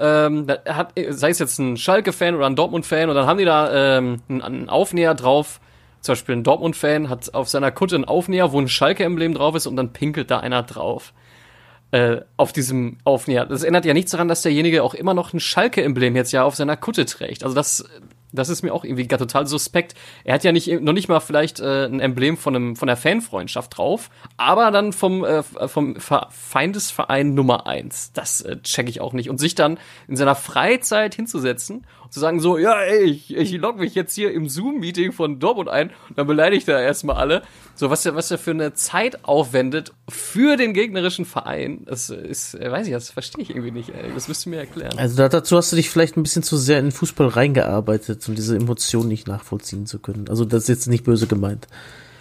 Ähm, da hat, sei es jetzt ein Schalke-Fan oder ein Dortmund-Fan, und dann haben die da ähm, einen, einen Aufnäher drauf. Zum Beispiel ein Dortmund-Fan hat auf seiner Kutte einen Aufnäher, wo ein Schalke-Emblem drauf ist, und dann pinkelt da einer drauf. Äh, auf diesem Aufnäher. Das ändert ja nichts daran, dass derjenige auch immer noch ein Schalke-Emblem jetzt ja auf seiner Kutte trägt. Also das, das ist mir auch irgendwie total suspekt. Er hat ja nicht, noch nicht mal vielleicht äh, ein Emblem von, einem, von der Fanfreundschaft drauf, aber dann vom, äh, vom Ver Feindesverein Nummer eins. Das äh, check ich auch nicht. Und sich dann in seiner Freizeit hinzusetzen zu sagen so, ja, ey, ich, ich log mich jetzt hier im Zoom-Meeting von Dortmund ein und dann beleidigt er erstmal alle. So, was er, was er für eine Zeit aufwendet für den gegnerischen Verein, das ist, äh, weiß ich, das verstehe ich irgendwie nicht, ey. Das müsst ihr mir erklären. Also da, dazu hast du dich vielleicht ein bisschen zu sehr in den Fußball reingearbeitet, um diese Emotionen nicht nachvollziehen zu können. Also das ist jetzt nicht böse gemeint.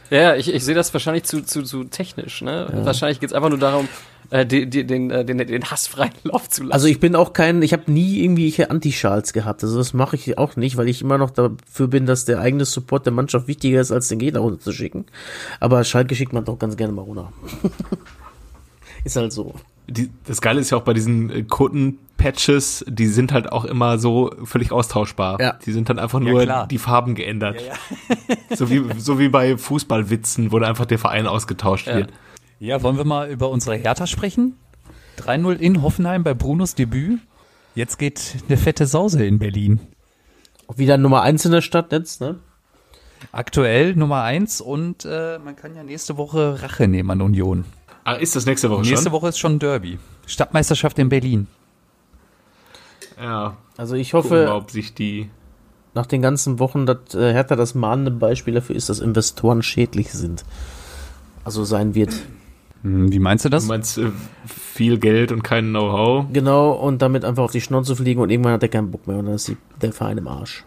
Ja, ja, ich, ich sehe das wahrscheinlich zu, zu, zu technisch, ne? Wahrscheinlich geht's einfach nur darum, äh, die, den, äh, den, den hassfreien Lauf zu lassen. Also ich bin auch kein, ich habe nie irgendwie hier Anti-Schals gehabt. Also das mache ich auch nicht, weil ich immer noch dafür bin, dass der eigene Support der Mannschaft wichtiger ist, als den Gegner runterzuschicken. Aber Schalke schickt man doch ganz gerne mal runter. (laughs) ist halt so. Die, das Geile ist ja auch bei diesen äh, Kutten-Patches, die sind halt auch immer so völlig austauschbar. Ja. Die sind dann einfach nur klar. die Farben geändert. so, wie, so wie bei Fußballwitzen, wo dann einfach der Verein ausgetauscht Ja. wird. Ja, wollen wir mal über unsere Hertha sprechen? 3-0 in Hoffenheim bei Brunos Debüt. Jetzt geht eine fette Sause in Berlin. Auch wieder Nummer eins in der Stadt jetzt, ne? Aktuell Nummer 1 und äh, man kann ja nächste Woche Rache nehmen an Union. Ah, ist das nächste Woche Nächste schon? Woche ist schon Derby. Stadtmeisterschaft in Berlin. Ja. Also ich Gucken hoffe, ob sich die. nach den ganzen Wochen, dass äh, Hertha das mahnende Beispiel dafür ist, dass Investoren schädlich sind. Also sein wird. Hm, Wie meinst du Du das? meinst äh, viel Geld und kein Know-how? Genau, und damit einfach auf die Schnauze fliegen und irgendwann hat er keinen Bock mehr und dann ist die, der Verein im Arsch.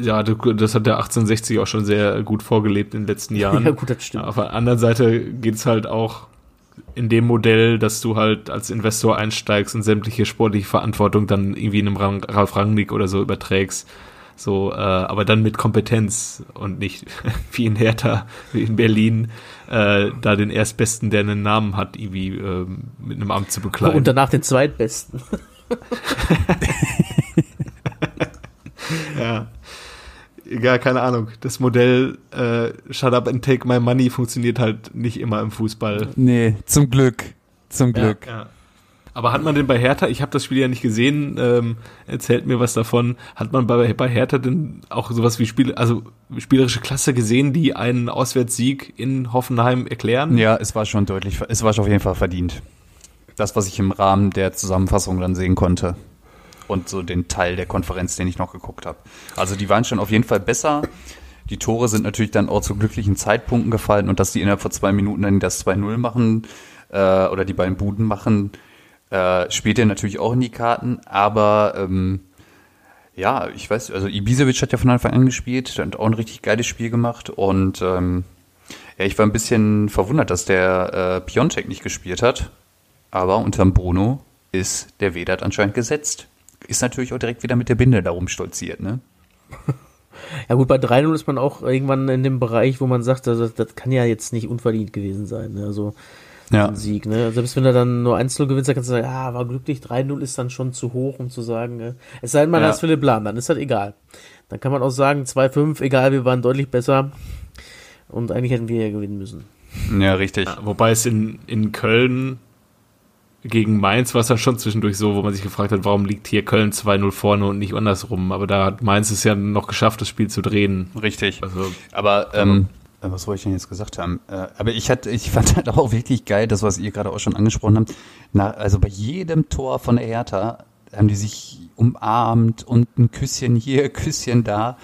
Ja, du- das hat der 1860 auch schon sehr gut vorgelebt in den letzten (laughs) Jahren. Ja, gut, das stimmt. Auf der anderen Seite geht's halt auch in dem Modell, dass du halt als Investor einsteigst und sämtliche sportliche Verantwortung dann irgendwie einem Rang, Ralf Rangnick oder so überträgst. So, äh, aber dann mit Kompetenz und nicht (laughs) wie in Hertha, wie in Berlin, äh, da den Erstbesten, der einen Namen hat, irgendwie äh, mit einem Amt zu bekleiden. Und danach den Zweitbesten. (laughs) (laughs) ja. Ja, keine Ahnung. Das Modell äh, Shut up and take my money funktioniert halt nicht immer im Fußball. Nee, zum Glück. Zum Glück. Ja. Aber hat man denn bei Hertha, ich habe das Spiel ja nicht gesehen, ähm, erzählt mir was davon, hat man bei, bei Hertha denn auch sowas wie Spiel, also spielerische Klasse gesehen, die einen Auswärtssieg in Hoffenheim erklären? Ja, es war schon deutlich, es war schon auf jeden Fall verdient. Das, was ich im Rahmen der Zusammenfassung dann sehen konnte. Und so den Teil der Konferenz, den ich noch geguckt habe. Also die waren schon auf jeden Fall besser. Die Tore sind natürlich dann auch zu glücklichen Zeitpunkten gefallen und dass die innerhalb von zwei Minuten dann das 2-0 machen äh, oder die beiden Buden machen, äh, spielt er natürlich auch in die Karten, aber ähm, ja, ich weiß, also Ibisevic hat ja von Anfang an gespielt, hat auch ein richtig geiles Spiel gemacht und ähm, ja, ich war ein bisschen verwundert, dass der äh, Piontek nicht gespielt hat, aber unterm Bruno ist der Vedat anscheinend gesetzt. Ist natürlich auch direkt wieder mit der Binde darum stolziert, ne? (laughs) Ja gut, bei 3-0 ist man auch irgendwann in dem Bereich, wo man sagt, also das kann ja jetzt nicht unverdient gewesen sein. Ne? Also Ja. Sieg. Ne? Selbst wenn er dann nur 1-0 gewinnt, dann kannst du sagen, ja, war glücklich, 3-0 ist dann schon zu hoch, um zu sagen, ne? es sei denn, man Ja. ist Philipp Lahm, dann ist das egal. Dann kann man auch sagen, 2-5, egal, wir waren deutlich besser und eigentlich hätten wir ja gewinnen müssen. Ja, richtig. Ja, wobei es in, in Köln gegen Mainz war es dann schon zwischendurch so, wo man sich gefragt hat, warum liegt hier Köln 2-0 vorne und nicht andersrum. Aber da hat Mainz es ja noch geschafft, das Spiel zu drehen. Richtig. Also, Aber ähm, äh, was wollte ich denn jetzt gesagt haben? Äh, aber ich hatte, ich (laughs) fand halt auch wirklich geil, das, was ihr gerade auch schon angesprochen habt. Na, also bei jedem Tor von der Hertha haben die sich umarmt und ein Küsschen hier, (laughs) Küsschen da.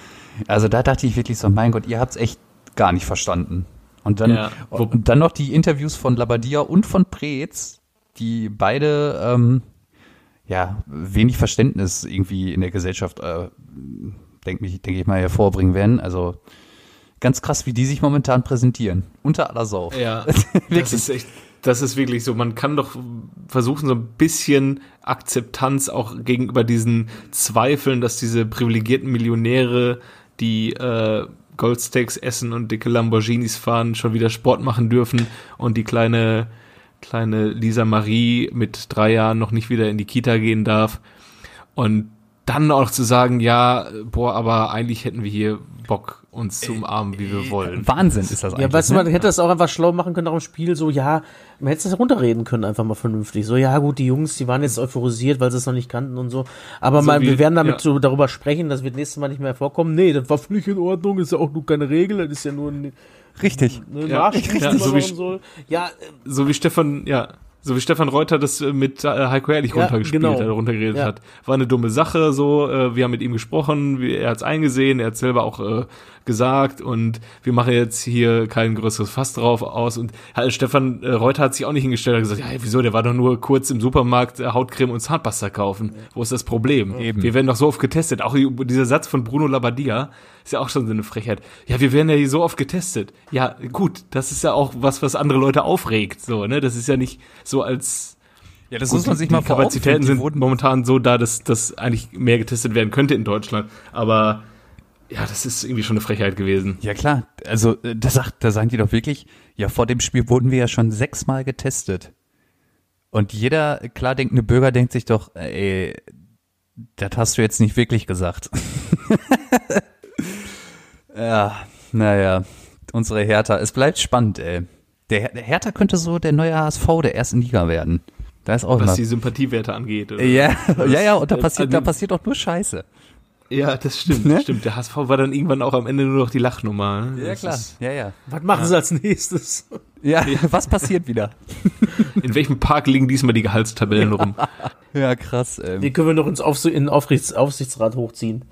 Also da dachte ich wirklich so, mein Gott, ihr habt's echt gar nicht verstanden. Und dann, Ja, und dann noch die Interviews von Labadia und von Preetz, die beide ähm, ja wenig Verständnis irgendwie in der Gesellschaft, äh, denke denke ich mal, hervorbringen werden. Also ganz krass, wie die sich momentan präsentieren. Unter aller Sau. Ja, (laughs) das ist echt, das ist wirklich so. Man kann doch versuchen, so ein bisschen Akzeptanz auch gegenüber diesen Zweifeln, dass diese privilegierten Millionäre, die äh, Goldsteaks essen und dicke Lamborghinis fahren, schon wieder Sport machen dürfen und die kleine kleine Lisa Marie mit drei Jahren noch nicht wieder in die Kita gehen darf. Und dann auch zu sagen, ja, boah, aber eigentlich hätten wir hier Bock, uns zu umarmen, wie wir wollen. Wahnsinn ist das eigentlich. Ja, weißt du, ne? man hätte das auch einfach schlau machen können auch im Spiel, so, ja, man hätte es runterreden können, einfach mal vernünftig. So, ja, gut, die Jungs, die waren jetzt euphorisiert, weil sie es noch nicht kannten und so. Aber So mal, wie- wir werden damit ja. so darüber sprechen, das wird nächstes Mal nicht mehr vorkommen. Nee, das war völlig in Ordnung, ist ja auch nur keine Regel, das ist ja nur eine, Richtig. eine Ja, Nachricht, richtig. man So wie- soll. Ja, äh, so wie Stefan, ja, so wie Stefan Reuter das äh, mit äh, Heiko Ehrlich Ja, runtergespielt genau. hat, runtergeredet Ja. hat. War eine dumme Sache, so, äh, wir haben mit ihm gesprochen, wie, er hat es eingesehen, er hat selber auch äh, gesagt und wir machen jetzt hier kein größeres Fass drauf aus und halt, Stefan äh, Reuter hat sich auch nicht hingestellt und gesagt, ja, wieso, der war doch nur kurz im Supermarkt äh, Hautcreme und Zahnpasta kaufen. Wo ist das Problem? Eben. Wir werden doch so oft getestet. Auch dieser Satz von Bruno Labbadia ist ja auch schon so eine Frechheit. Ja, wir werden ja hier so oft getestet. Ja, gut, das ist ja auch was, was andere Leute aufregt, so, ne? Das ist ja nicht so als Ja, das Gut, muss man die- sich mal vor Kapazitäten sind momentan so da, dass dass eigentlich mehr getestet werden könnte in Deutschland. Aber ja, das ist irgendwie schon eine Frechheit gewesen. Ja klar, also äh, da, sagt, da sagen die doch wirklich, ja vor dem Spiel wurden wir ja schon sechsmal getestet. Und jeder klar denkende Bürger denkt sich doch, ey, das hast du jetzt nicht wirklich gesagt. (laughs) ja, naja, unsere Hertha, es bleibt spannend, ey. Der, der Hertha könnte so der neue HSV der ersten Liga werden. Da ist auch Was mal. die Sympathiewerte angeht. oder? Ja, ja, ja, und da passiert, da also- passiert doch nur Scheiße. Ja, das stimmt, Ne? das stimmt. Der HSV war dann irgendwann auch am Ende nur noch die Lachnummer. ne? Das Ist, Ja, ja. was machen sie als nächstes? (laughs) Ja, was passiert wieder? (laughs) in welchem Park liegen diesmal die Gehaltstabellen rum? Ja, krass. Ähm, Den können wir noch ins Aufs in den Aufrichts Aufsichtsrat hochziehen.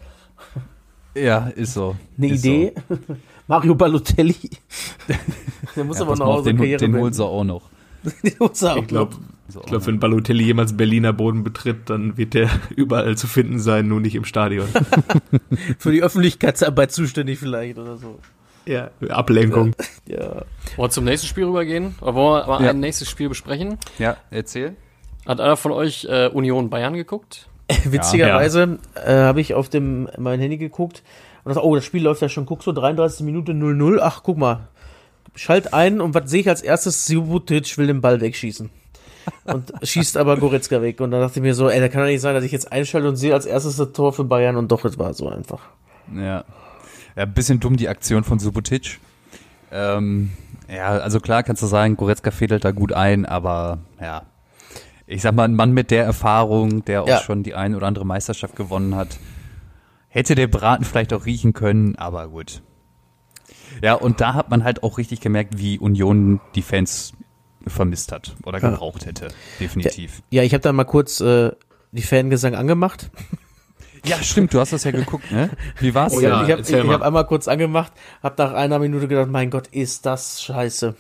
Ja, ist so. Eine ist Idee? (laughs) Mario Balotelli. (laughs) Der muss So. Ja, aber noch auf, Hause den, Karriere den holen sie auch noch. (laughs) Den holen sie auch Ich glaube, So, glaub, wenn Balotelli jemals Berliner Boden betritt, dann wird der überall zu finden sein, nur nicht im Stadion. Für die Öffentlichkeitsarbeit zuständig vielleicht oder so. ja, Ablenkung. Ja. Wollen wir zum nächsten Spiel rübergehen? Oder wollen wir mal Ja. ein nächstes Spiel besprechen? Ja, erzähl. Hat einer von euch äh, Union Bayern geguckt? (laughs) Witzigerweise äh, habe ich auf dem mein Handy geguckt und dachte, oh, das Spiel läuft ja schon. Guck so 33 Minute 00. Ach, guck mal. Schalt ein und was sehe ich als erstes? Subotic will den Ball wegschießen. Und (laughs) schießt aber Goretzka weg. Und dann dachte ich mir so, ey, da kann doch nicht sein, dass ich jetzt einschalte und sehe als erstes das Tor für Bayern und doch, es war so einfach. Ja. ja. Ein bisschen dumm die Aktion von Subotic. Ähm, ja, also klar kannst du sagen, Goretzka fädelt da gut ein, aber ja. Ich sag mal, ein Mann mit der Erfahrung, der auch Ja. schon die ein oder andere Meisterschaft gewonnen hat, hätte der Braten vielleicht auch riechen können, aber gut. Ja, und da hat man halt auch richtig gemerkt, wie Union die Fans vermisst hat oder Ja. gebraucht hätte. Definitiv. Ja, ich habe da mal kurz äh, die Fangesang angemacht. (laughs) Ja, stimmt, du hast das ja geguckt, ne? Wie war's? Oh Ja, ja, ich habe hab einmal kurz angemacht, habe nach einer Minute gedacht, mein Gott, ist das scheiße.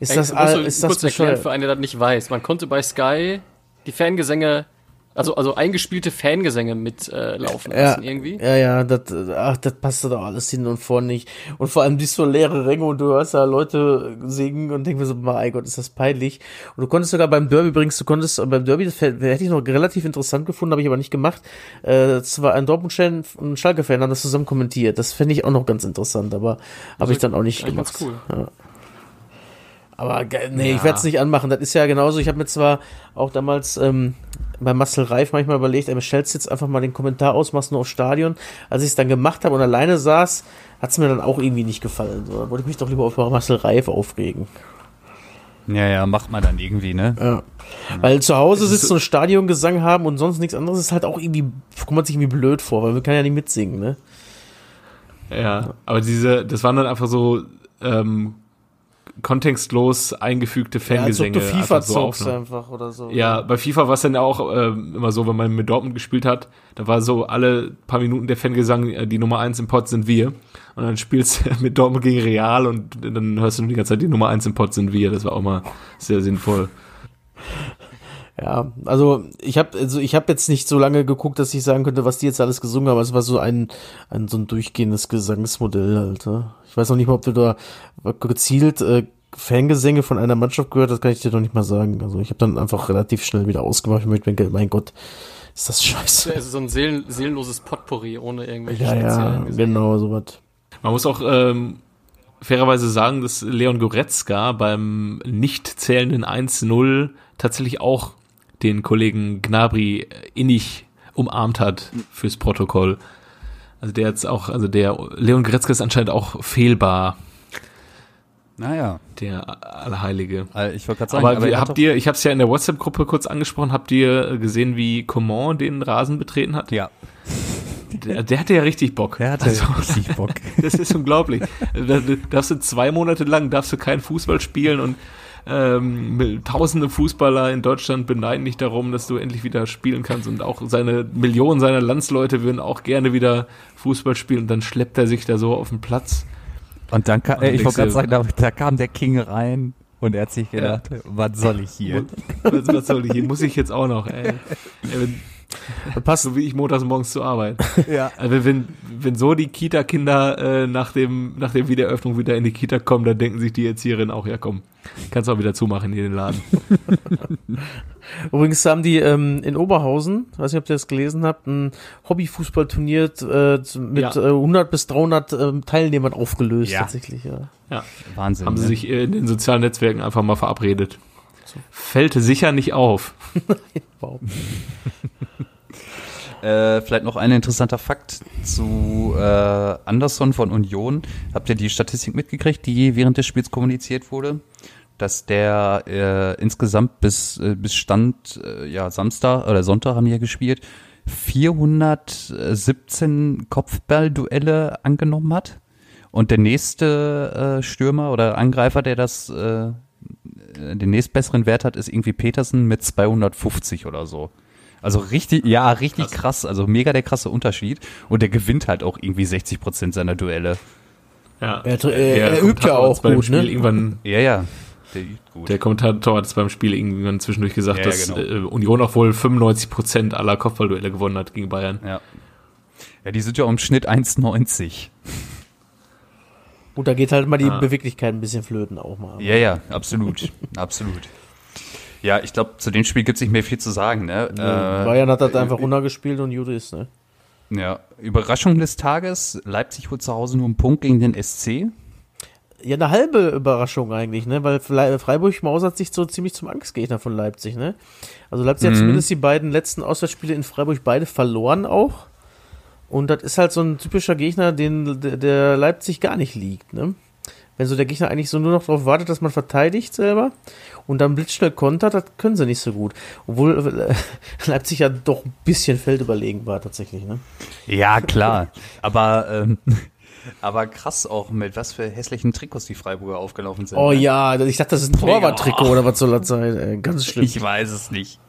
Ist Ey, das, all, ist das kurz erklären bescheuert? für einen, der das nicht weiß. Man konnte bei Sky die Fangesänge, also, also eingespielte Fangesänge mitlaufen äh, laufen Ja, lassen irgendwie. ja, ja, das, ach, das passt doch alles hin und vor nicht. Und vor allem siehst du leere Ränge und du hörst da Leute singen und denkst mir so, mein Gott, ist das peinlich. Und du konntest sogar beim Derby übrigens, du konntest beim Derby, das hätte ich noch relativ interessant gefunden, habe ich aber nicht gemacht. Äh, das war ein Dortmund-Fan und ein Schalke-Fan, haben das zusammen kommentiert. Das fände ich auch noch ganz interessant, aber habe ich dann auch nicht gemacht. ganz cool. Aber nee, ich werde es nicht anmachen. Das ist ja genauso. Ich habe mir zwar auch damals ähm, bei Marcel Reif manchmal überlegt, ey, stellst jetzt einfach mal den Kommentar aus, machst nur auf Stadion. Als ich es dann gemacht habe und alleine saß, hat es mir dann auch irgendwie nicht gefallen. So, da wollte ich mich doch lieber auf Marcel Reif aufregen. Ja, ja, macht man dann irgendwie, ne? Ja. Weil zu Hause sitzen und Stadiongesang haben und sonst nichts anderes ist halt auch irgendwie, kommt man sich irgendwie blöd vor, weil man kann ja nicht mitsingen, ne? Ja, aber diese, das waren dann einfach so ähm, kontextlos eingefügte Ja, als ob Fangesänge. du FIFA einfach so zockst einfach oder so. Ja, bei FIFA war es dann auch ähm, immer so, wenn man mit Dortmund gespielt hat, da war so alle paar Minuten der Fangesang, äh, die Nummer eins im Pod sind wir. Und dann spielst du (laughs) mit Dortmund gegen Real und dann hörst du die ganze Zeit, die Nummer eins im Pod sind wir. Das war auch mal sehr sinnvoll. Ja, also ich habe also ich habe jetzt nicht so lange geguckt, dass ich sagen könnte, was die jetzt alles gesungen haben. Es war so ein, ein so ein durchgehendes Gesangsmodell halt. ne? Ich weiß noch nicht mal, ob du da gezielt äh, Fangesänge von einer Mannschaft gehört, das kann ich dir doch nicht mal sagen. Also ich habe dann einfach relativ schnell wieder ausgemacht. Ich denke, mein Gott, ist das scheiße. Also so ein seelen, seelenloses Potpourri ohne irgendwelche Ja, ja, speziellen Gesänge. genau, sowas. Man muss auch ähm, fairerweise sagen, dass Leon Goretzka beim nicht zählenden 1-0 tatsächlich auch den Kollegen Gnabry innig umarmt hat fürs Protokoll. Also der jetzt auch, also der Leon Goretzka ist anscheinend auch fehlbar, Naja. der Allerheilige. Äh, Ich wollte gerade sagen, Aber, wie, er hat habt ihr, ich habe es ja in der WhatsApp-Gruppe kurz angesprochen, habt ihr gesehen, wie Coman den Rasen betreten hat? ja, Der, der hatte ja richtig Bock. er hatte Also, richtig Bock. (laughs) Das ist unglaublich. Da, da darfst du zwei Monate lang darfst du kein Fußball spielen und ähm, tausende Fußballer in Deutschland beneiden dich darum, dass du endlich wieder spielen kannst und auch seine Millionen seiner Landsleute würden auch gerne wieder Fußball spielen und dann schleppt er sich da so auf den Platz. Und dann kam, Und ich wollte gerade sagen, da, da kam der King rein und er hat sich gedacht, was soll ich hier? (laughs) Was, was soll ich hier? Muss ich jetzt auch noch, ey. (laughs) (laughs) Passt. so wie ich montags morgens zur Arbeit. (laughs) Ja. Also wenn, wenn so die Kita-Kinder äh, nach, dem, nach der Wiedereröffnung wieder in die Kita kommen, dann denken sich die Erzieherin auch, ja komm, kannst auch wieder zumachen hier den Laden. (laughs) Übrigens haben die ähm, in Oberhausen, weiß nicht, ob ihr das gelesen habt, ein Hobbyfußballturnier äh, mit Ja. äh, 100 bis 300 ähm, Teilnehmern aufgelöst Ja. tatsächlich. Ja. Ja. Wahnsinn. Haben sie ne? sich äh, in den sozialen Netzwerken einfach mal verabredet. Fällt sicher nicht auf. (laughs) Wow. Äh, vielleicht noch ein interessanter Fakt zu äh, Anderson von Union. Habt ihr die Statistik mitgekriegt, die während des Spiels kommuniziert wurde? Dass der äh, insgesamt bis, äh, bis Stand, äh, ja, Samstag oder Sonntag haben ja gespielt, 417 Kopfballduelle angenommen hat. Und der nächste äh, Stürmer oder Angreifer, der das äh, den nächstbesseren Wert hat, ist irgendwie Petersen mit 250 oder so. Also richtig, ja, richtig krass. Also mega der krasse Unterschied. Und der gewinnt halt auch irgendwie 60 Prozent seiner Duelle. Ja. Er tr- er- er Der übt ja Kommentator hat auch beim gut, Spiel ne? Irgendwann, Ja, ja. Der übt gut. der Kommentator hat es beim Spiel irgendwann zwischendurch gesagt, Ja, dass genau. äh, Union auch wohl 95 Prozent aller Kopfballduelle gewonnen hat gegen Bayern. ja. Ja, die sind ja im Schnitt 1,90. Gut, da geht halt mal die Ah. Beweglichkeit ein bisschen flöten auch mal. Ja, ja, absolut. (laughs) absolut. Ja, ich glaube, zu dem Spiel gibt es nicht mehr viel zu sagen. Ne? Äh, Bayern hat das einfach runtergespielt und Jude ist, ne? ja, Überraschung des Tages. Leipzig holt zu Hause nur einen Punkt gegen den SC. Ja, eine halbe Überraschung eigentlich, ne? Weil Freiburg mausert sich so ziemlich zum Angstgegner von Leipzig, ne? Also Leipzig hat Mhm. zumindest die beiden letzten Auswärtsspiele in Freiburg beide verloren auch. Und das ist halt so ein typischer Gegner, den der- Leipzig gar nicht liegt, ne? Wenn so der Gegner eigentlich so nur noch darauf wartet, dass man verteidigt selber und dann blitzschnell kontert, das können sie nicht so gut. Obwohl äh, (laughs) Leipzig ja doch ein bisschen feldüberlegen war tatsächlich, ne? Ja, klar. aber, ähm, (laughs) aber krass auch, mit was für hässlichen Trikots die Freiburger aufgelaufen sind. Oh ne? ja, ich dachte, das ist ein Torwarttrikot oder was soll das sein? Ey, ganz (laughs) schlimm. Ich weiß es nicht.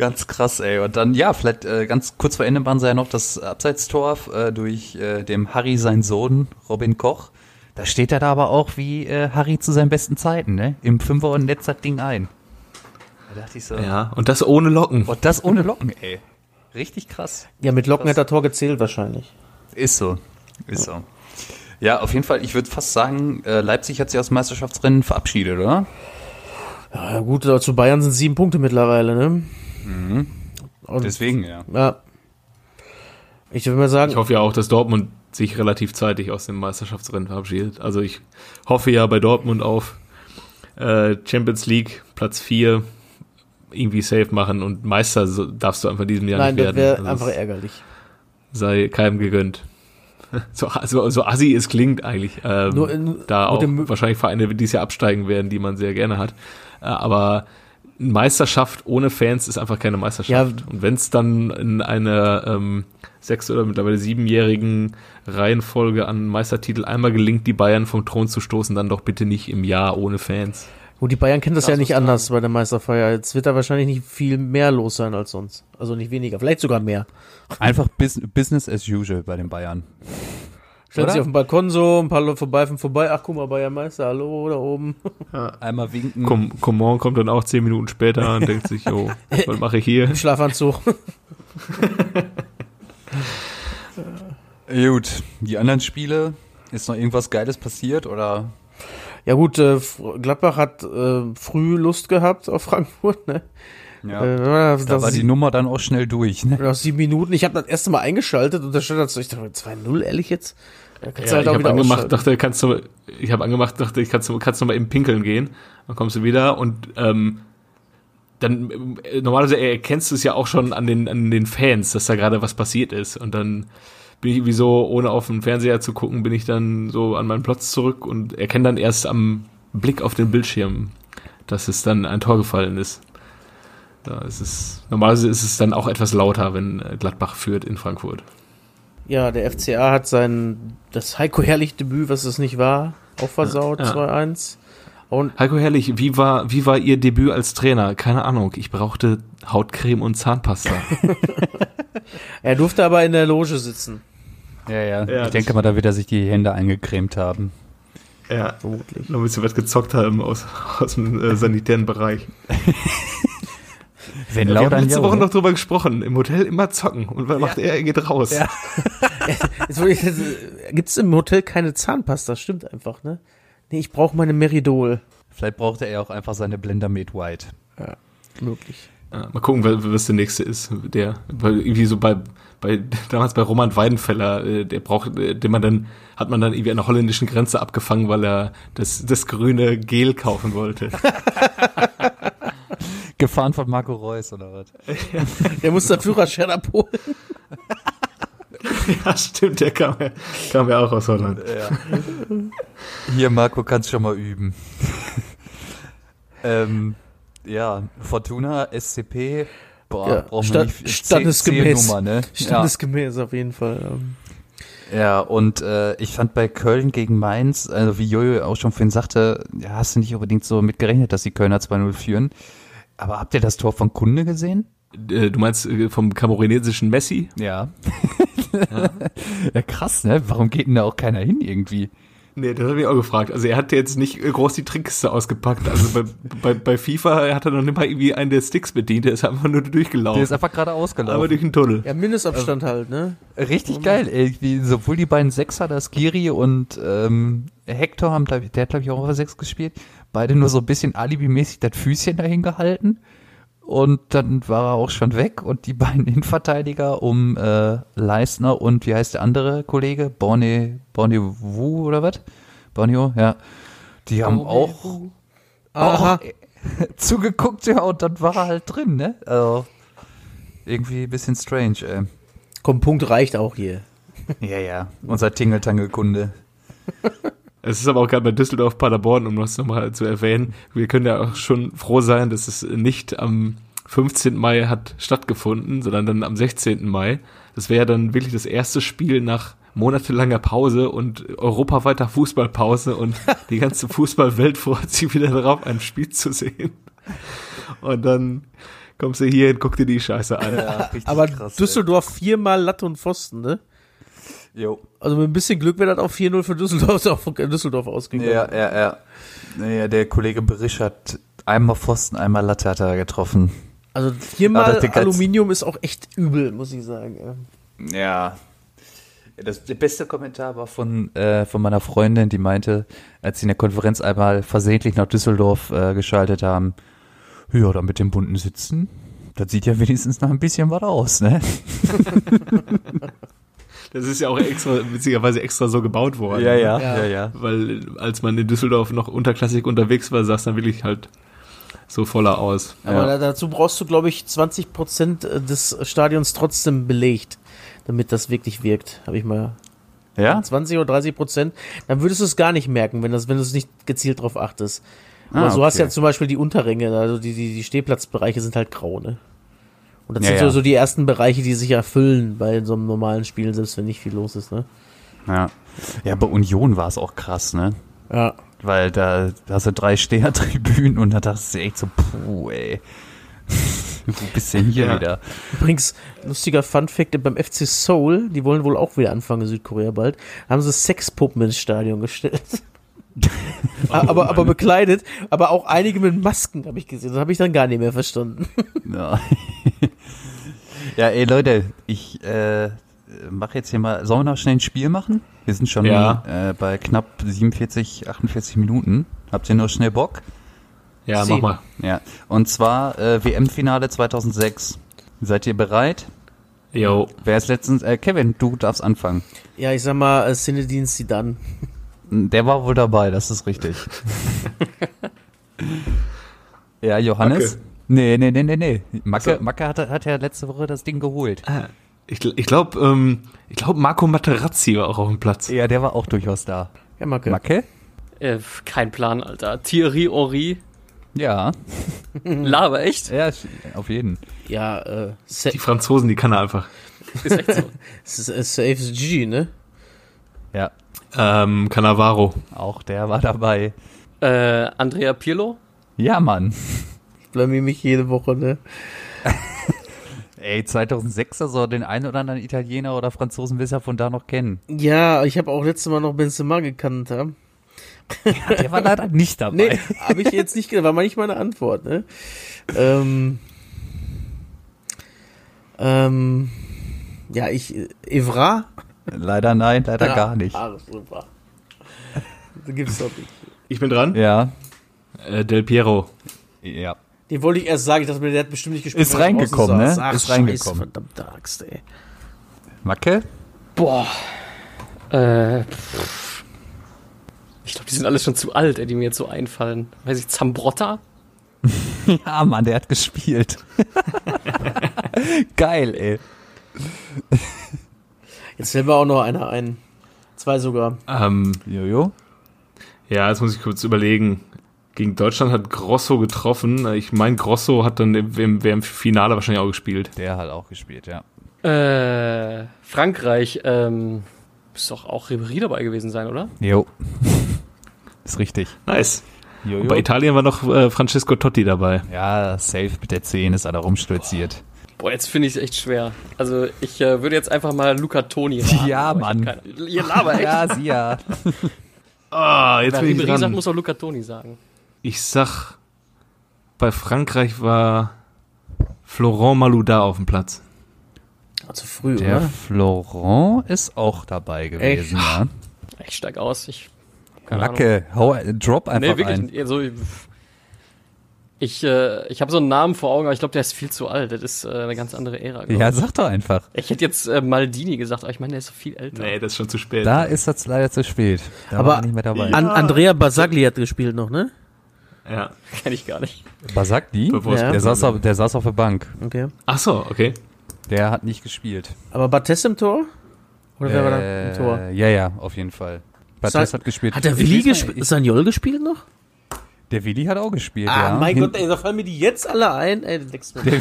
Ganz krass, ey. Und dann, ja, vielleicht äh, ganz kurz vor Ende waren sie ja noch das Abseitstor äh, durch äh, dem Harry, sein Sohn, Robin Koch. Da steht er da aber auch wie äh, Harry zu seinen besten Zeiten, ne? Im Fünfer und netzt das Ding ein. Da dachte ich so, Ja, und das ohne Locken. und das ohne Locken, ey. Richtig krass. Ja, mit Locken hätte er Tor gezählt wahrscheinlich. Ist so. Ist so. Ja, auf jeden Fall, ich würde fast sagen, äh, Leipzig hat sich aus dem Meisterschaftsrennen verabschiedet, oder? Ja, gut, zu Bayern sind sieben Punkte mittlerweile, ne? Und, Deswegen, ja. ja. Ich würde mal sagen, Ich hoffe ja auch, dass Dortmund sich relativ zeitig aus dem Meisterschaftsrennen verabschiedet. Also ich hoffe ja bei Dortmund auf äh, Champions League Platz 4 irgendwie safe machen und Meister so, darfst du einfach in diesem Jahr nein, nicht das werden. wäre Also einfach ärgerlich. sei keinem gegönnt. (laughs) So, so, so assi es klingt eigentlich. Ähm, Nur in- da auch wahrscheinlich Vereine, die dieses Jahr absteigen werden, die man sehr gerne hat. Äh, aber Meisterschaft ohne Fans ist einfach keine Meisterschaft. Ja. Und wenn es dann in einer ähm, sechs- oder mittlerweile siebenjährigen Reihenfolge an Meistertitel einmal gelingt, die Bayern vom Thron zu stoßen, dann doch bitte nicht im Jahr ohne Fans. Gut, die Bayern kennen das Krass, ja nicht anders bei der Meisterfeier. Jetzt wird da wahrscheinlich nicht viel mehr los sein als sonst. Also nicht weniger, vielleicht sogar mehr. Einfach bus Business as usual bei den Bayern. Stellt Oder? sich auf dem Balkon so, ein paar Leute vorbei, von vorbei. Ach, guck mal, Bayern Meister, hallo, da oben. Einmal winken. Com Coman kommt dann auch zehn Minuten später und denkt sich, oh, (laughs) was mache ich hier? Im Schlafanzug. (laughs) Gut, die anderen Spiele, ist noch irgendwas Geiles passiert oder? Ja gut, äh, Gladbach hat äh, früh Lust gehabt auf Frankfurt, ne? Ja. Äh, da war die Nummer dann auch schnell durch, ne? nach sieben Minuten. Ich habe das erste Mal eingeschaltet und da stand das so, ich dachte, 2-0, ehrlich jetzt? Ja, halt ich habe angemacht, dachte, kannst du, ich habe angemacht, dachte, ich kannst du, kannst du mal eben pinkeln gehen. Dann kommst du wieder und ähm, dann äh, normalerweise erkennst du es ja auch schon an den an den Fans, dass da gerade was passiert ist. Und dann bin ich irgendwie so, ohne auf den Fernseher zu gucken, bin ich dann so an meinen Platz zurück und erkenne dann erst am Blick auf den Bildschirm, dass es dann ein Tor gefallen ist. Da ist es, normalerweise ist es dann auch etwas lauter, wenn äh, Gladbach führt in Frankfurt. Ja, der FCA hat sein, das Heiko Herrlich Debüt, was es nicht war, auch versaut, Ja. 2-1. Und Heiko Herrlich, wie war, wie war Ihr Debüt als Trainer? Keine Ahnung, ich brauchte Hautcreme und Zahnpasta. (laughs) er durfte aber in der Loge sitzen, Ja, ja. Ja, ich denke mal, da wird er sich die Hände eingecremt haben. ja, vermutlich. noch ein bisschen was gezockt haben aus, aus dem äh, sanitären Bereich. (laughs) Wenn Wir haben letzte ja, Woche noch drüber gesprochen. Im Hotel immer zocken. Und was macht er? Er geht raus. Ja. (laughs) Gibt es im Hotel keine Zahnpasta? Stimmt einfach, ne? Nee, ich brauche meine Meridol. Vielleicht brauchte er auch einfach seine Blender Made White. Möglich. Ja, mal gucken, was, was der nächste ist. Der, weil irgendwie so bei, bei, (laughs) damals bei Roman Weidenfeller, äh, der braucht, äh, den man dann, hat man dann irgendwie an der holländischen Grenze abgefangen, weil er das, das grüne Gel kaufen wollte. (laughs) Gefahren von Marco Reus oder was? (laughs) Der muss den Führerschein abholen. ja, stimmt, der kam ja, kam ja auch aus Holland. Hier, Marco, kannst schon mal üben. (laughs) ähm, ja, Fortuna, SCP, boah, Ja, brauchen sta- wir nicht viel- standesgemäß. Zählnummer, ne? Standesgemäß auf jeden Fall. ähm. Ja, und äh, ich fand bei Köln gegen Mainz, also wie Jojo auch schon vorhin sagte, ja, hast du nicht unbedingt so mitgerechnet, dass die Kölner 2-0 führen. Aber habt ihr das Tor von Kunde gesehen? Äh, Du meinst äh, vom kamerunesischen Messi? Ja. (laughs) ja. krass, ne? Warum geht denn da auch keiner hin irgendwie? Nee, das habe ich auch gefragt. Also er hat jetzt nicht äh, groß die Trickkiste ausgepackt. Also bei, (laughs) bei, bei FIFA hat er noch nicht mal irgendwie einen der Sticks bedient. Der ist einfach nur durchgelaufen. Der ist einfach gerade aber ausgelaufen. durch den Tunnel. Ja, Mindestabstand halt, ne? Richtig geil. Irgendwie, sowohl die beiden Sechser, das Giri und ähm, Hector haben, der hat glaube ich auch auf der 6 gespielt. Beide nur so ein bisschen alibimäßig das Füßchen dahin gehalten. Und dann war er auch schon weg und die (laughs) beiden Innenverteidiger um äh, Leistner und wie heißt der andere Kollege? Borne, Borneo Wu oder was? Borneo, ja. Die haben auch, auch (laughs) zugeguckt, ja, und dann war er halt drin, ne? Also, irgendwie ein bisschen strange, ey. Komm, Punkt reicht auch hier. Ja, ja. Unser Tingeltangelkunde. (laughs) Es ist aber auch gerade bei Düsseldorf Paderborn, um das nochmal zu erwähnen. Wir können ja auch schon froh sein, dass es nicht am 15. Mai hat stattgefunden, sondern dann am 16. Mai. Das wäre ja dann wirklich das erste Spiel nach monatelanger Pause und europaweiter Fußballpause und (laughs) die ganze Fußballwelt freut sich wieder darauf, ein Spiel zu sehen. Und dann kommst du hier und guck dir die Scheiße an. Aber Düsseldorf viermal Latte und Pfosten, ne? Jo. Also mit ein bisschen Glück wäre das auch 4-0 für Düsseldorf, (laughs) auch von Düsseldorf ausgegangen. Ja, ja, ja. Naja, der Kollege Berisch hat einmal Pfosten, einmal Latte hat er getroffen. Also viermal als- Aluminium ist auch echt übel, muss ich sagen. ja. Ja. Das, der beste Kommentar war von, äh, von meiner Freundin, die meinte, als sie in der Konferenz einmal versehentlich nach Düsseldorf äh, geschaltet haben, ja, da mit dem bunten Sitzen, das sieht ja wenigstens noch ein bisschen was aus, ne? (laughs) (laughs) Das ist ja auch extra, witzigerweise extra so gebaut worden. ja, ne? Ja. ja. Weil als man in Düsseldorf noch unterklassig unterwegs war, sah es dann wirklich halt so voller aus. Aber Ja. da- dazu brauchst du, glaube ich, 20 Prozent des Stadions trotzdem belegt, damit das wirklich wirkt. Habe ich mal Ja? 20 oder 30 Prozent. Dann würdest du es gar nicht merken, wenn, das, wenn du es nicht gezielt drauf achtest. Aber Ah, so hast okay. ja zum Beispiel die Unterränge, also die, die, die Stehplatzbereiche sind halt grau, ne? Und das Ja, sind ja. so, so die ersten Bereiche, die sich erfüllen bei so einem normalen Spiel, selbst wenn nicht viel los ist, ne? Ja. Ja, bei Union war es auch krass, ne? Ja. Weil da, da hast du drei Stehertribünen und da dachtest du echt so, puh, ey. (laughs) Wo bist du denn hier Ja. wieder? Übrigens, lustiger Fun-Fact, beim FC Seoul, die wollen wohl auch wieder anfangen, in Südkorea bald, haben sie Sexpuppen ins Stadion gestellt. (laughs) aber, aber bekleidet, aber auch einige mit Masken habe ich gesehen. Das habe ich dann gar nicht mehr verstanden. (laughs) Ja. (laughs) ja, ey Leute, ich äh, mache jetzt hier mal, sollen wir noch schnell ein Spiel machen? Wir sind schon Ja. äh, bei knapp 47, 48 Minuten. Habt ihr nur schnell Bock? Ja, Sie- mach mal. Ja. Und zwar äh, WM-Finale 2006. Seid ihr bereit? Jo. Wer ist letztens, äh, Kevin, du darfst anfangen. Ja, ich sag mal, äh, Zinedine Zidane. Der war wohl dabei, das ist richtig. (laughs) ja, Johannes? Macke. Nee, nee, nee, nee, nee. Macke, So. Macke hat, hat ja letzte Woche das Ding geholt. Ich, ich glaube, ähm, ich glaube, Marco Materazzi war auch auf dem Platz. Ja, der war auch durchaus da. Ja, Macke. Macke? Äh, kein Plan, Alter. Thierry Henry. Ja. (laughs) Laber, echt? Ja, auf jeden. Ja, äh, Die Franzosen, die kann er einfach. Ist echt so. (laughs) Safe G, ne? Ja, Ähm, Cannavaro. auch der war dabei. äh, Andrea Pirlo. Ja, Mann. Ich blamier mich jede Woche, ne? (laughs) Ey, 2006 also den einen oder anderen Italiener oder Franzosen wirst du ja von da noch kennen. Ja, ich habe auch letztes Mal noch Benzema gekannt, ja. Der war leider (laughs) nicht dabei. Nee, habe ich jetzt nicht gedacht, war mal nicht meine Antwort, ne? Ähm, ähm, ja, ich, Evra? Leider nein, leider Ja, gar nicht. Ah, super. Das gibt's doch nicht. Ich bin dran. Ja, Äh, Del Piero. ja. Den wollte ich erst sagen, ich dachte mir, der hat bestimmt nicht gespielt. Ist reingekommen, ne? Ach, Ist reingekommen. verdammte Axt, ey. Macke? Boah. Äh, pff. ich glaube, die sind alles schon zu alt, ey, die mir jetzt so einfallen. Weiß ich, Zambrotta? (laughs) Ja, Mann, der hat gespielt. (laughs) Geil, ey. Jetzt fällt mir auch noch einer ein. Zwei sogar. Ähm, Jojo? ja, jetzt muss ich kurz überlegen. Gegen Deutschland hat Grosso getroffen. Ich meine, Grosso hat dann im, im, im Finale wahrscheinlich auch gespielt. Der hat auch gespielt, ja. Äh, Frankreich, ähm, ist doch auch Ribéry dabei gewesen sein, oder? Jo. (laughs) Ist richtig. Nice. Jojo? Und bei Italien war noch äh, Francesco Totti dabei. Ja, safe mit der 10 ist er da rumstolziert. Boah, jetzt finde ich es echt schwer. Also, ich äh, würde jetzt einfach mal Luca Toni raten. (laughs) Ja, Mann. keine- Ihr Laber, echt? Ja, sie ja. (laughs) Ah, jetzt Wer bin ich Ribéry sagt, dran. muss auch Luca Toni sagen. Ich sag, bei Frankreich war Florent Malouda auf dem Platz. Ah, zu früh, Der oder? Florent ist auch dabei gewesen, ja. Ich steig aus. Ich. Lacke, hau, drop einfach Nee, wirklich. ein. Also, ich, äh, ich habe so einen Namen vor Augen, aber ich glaube, der ist viel zu alt. Das ist äh, eine ganz andere Ära. glaub Ja, sag doch einfach. Ich hätte jetzt äh, Maldini gesagt, aber ich meine, der ist so viel älter. Nee, das ist schon zu spät. Da ist das leider zu spät. Da Aber war er nicht mehr dabei. An Andrea Basagli hat gespielt noch, ne? ja. Kenn ich gar nicht. Basagli? Ja. Der saß, auf, der saß auf der Bank. Okay. Ach so, okay. Der hat nicht gespielt. Aber Bates im Tor? Oder wer war da im Tor? Äh, Ja, ja, auf jeden Fall. Bates hat gespielt. Hat der Willi gespielt? Sanjol gespielt noch? Der Willi hat auch gespielt, Ah, ja. mein Hin- Gott, ey, da fallen mir die jetzt alle ein. Ey, du leckst mir. Der,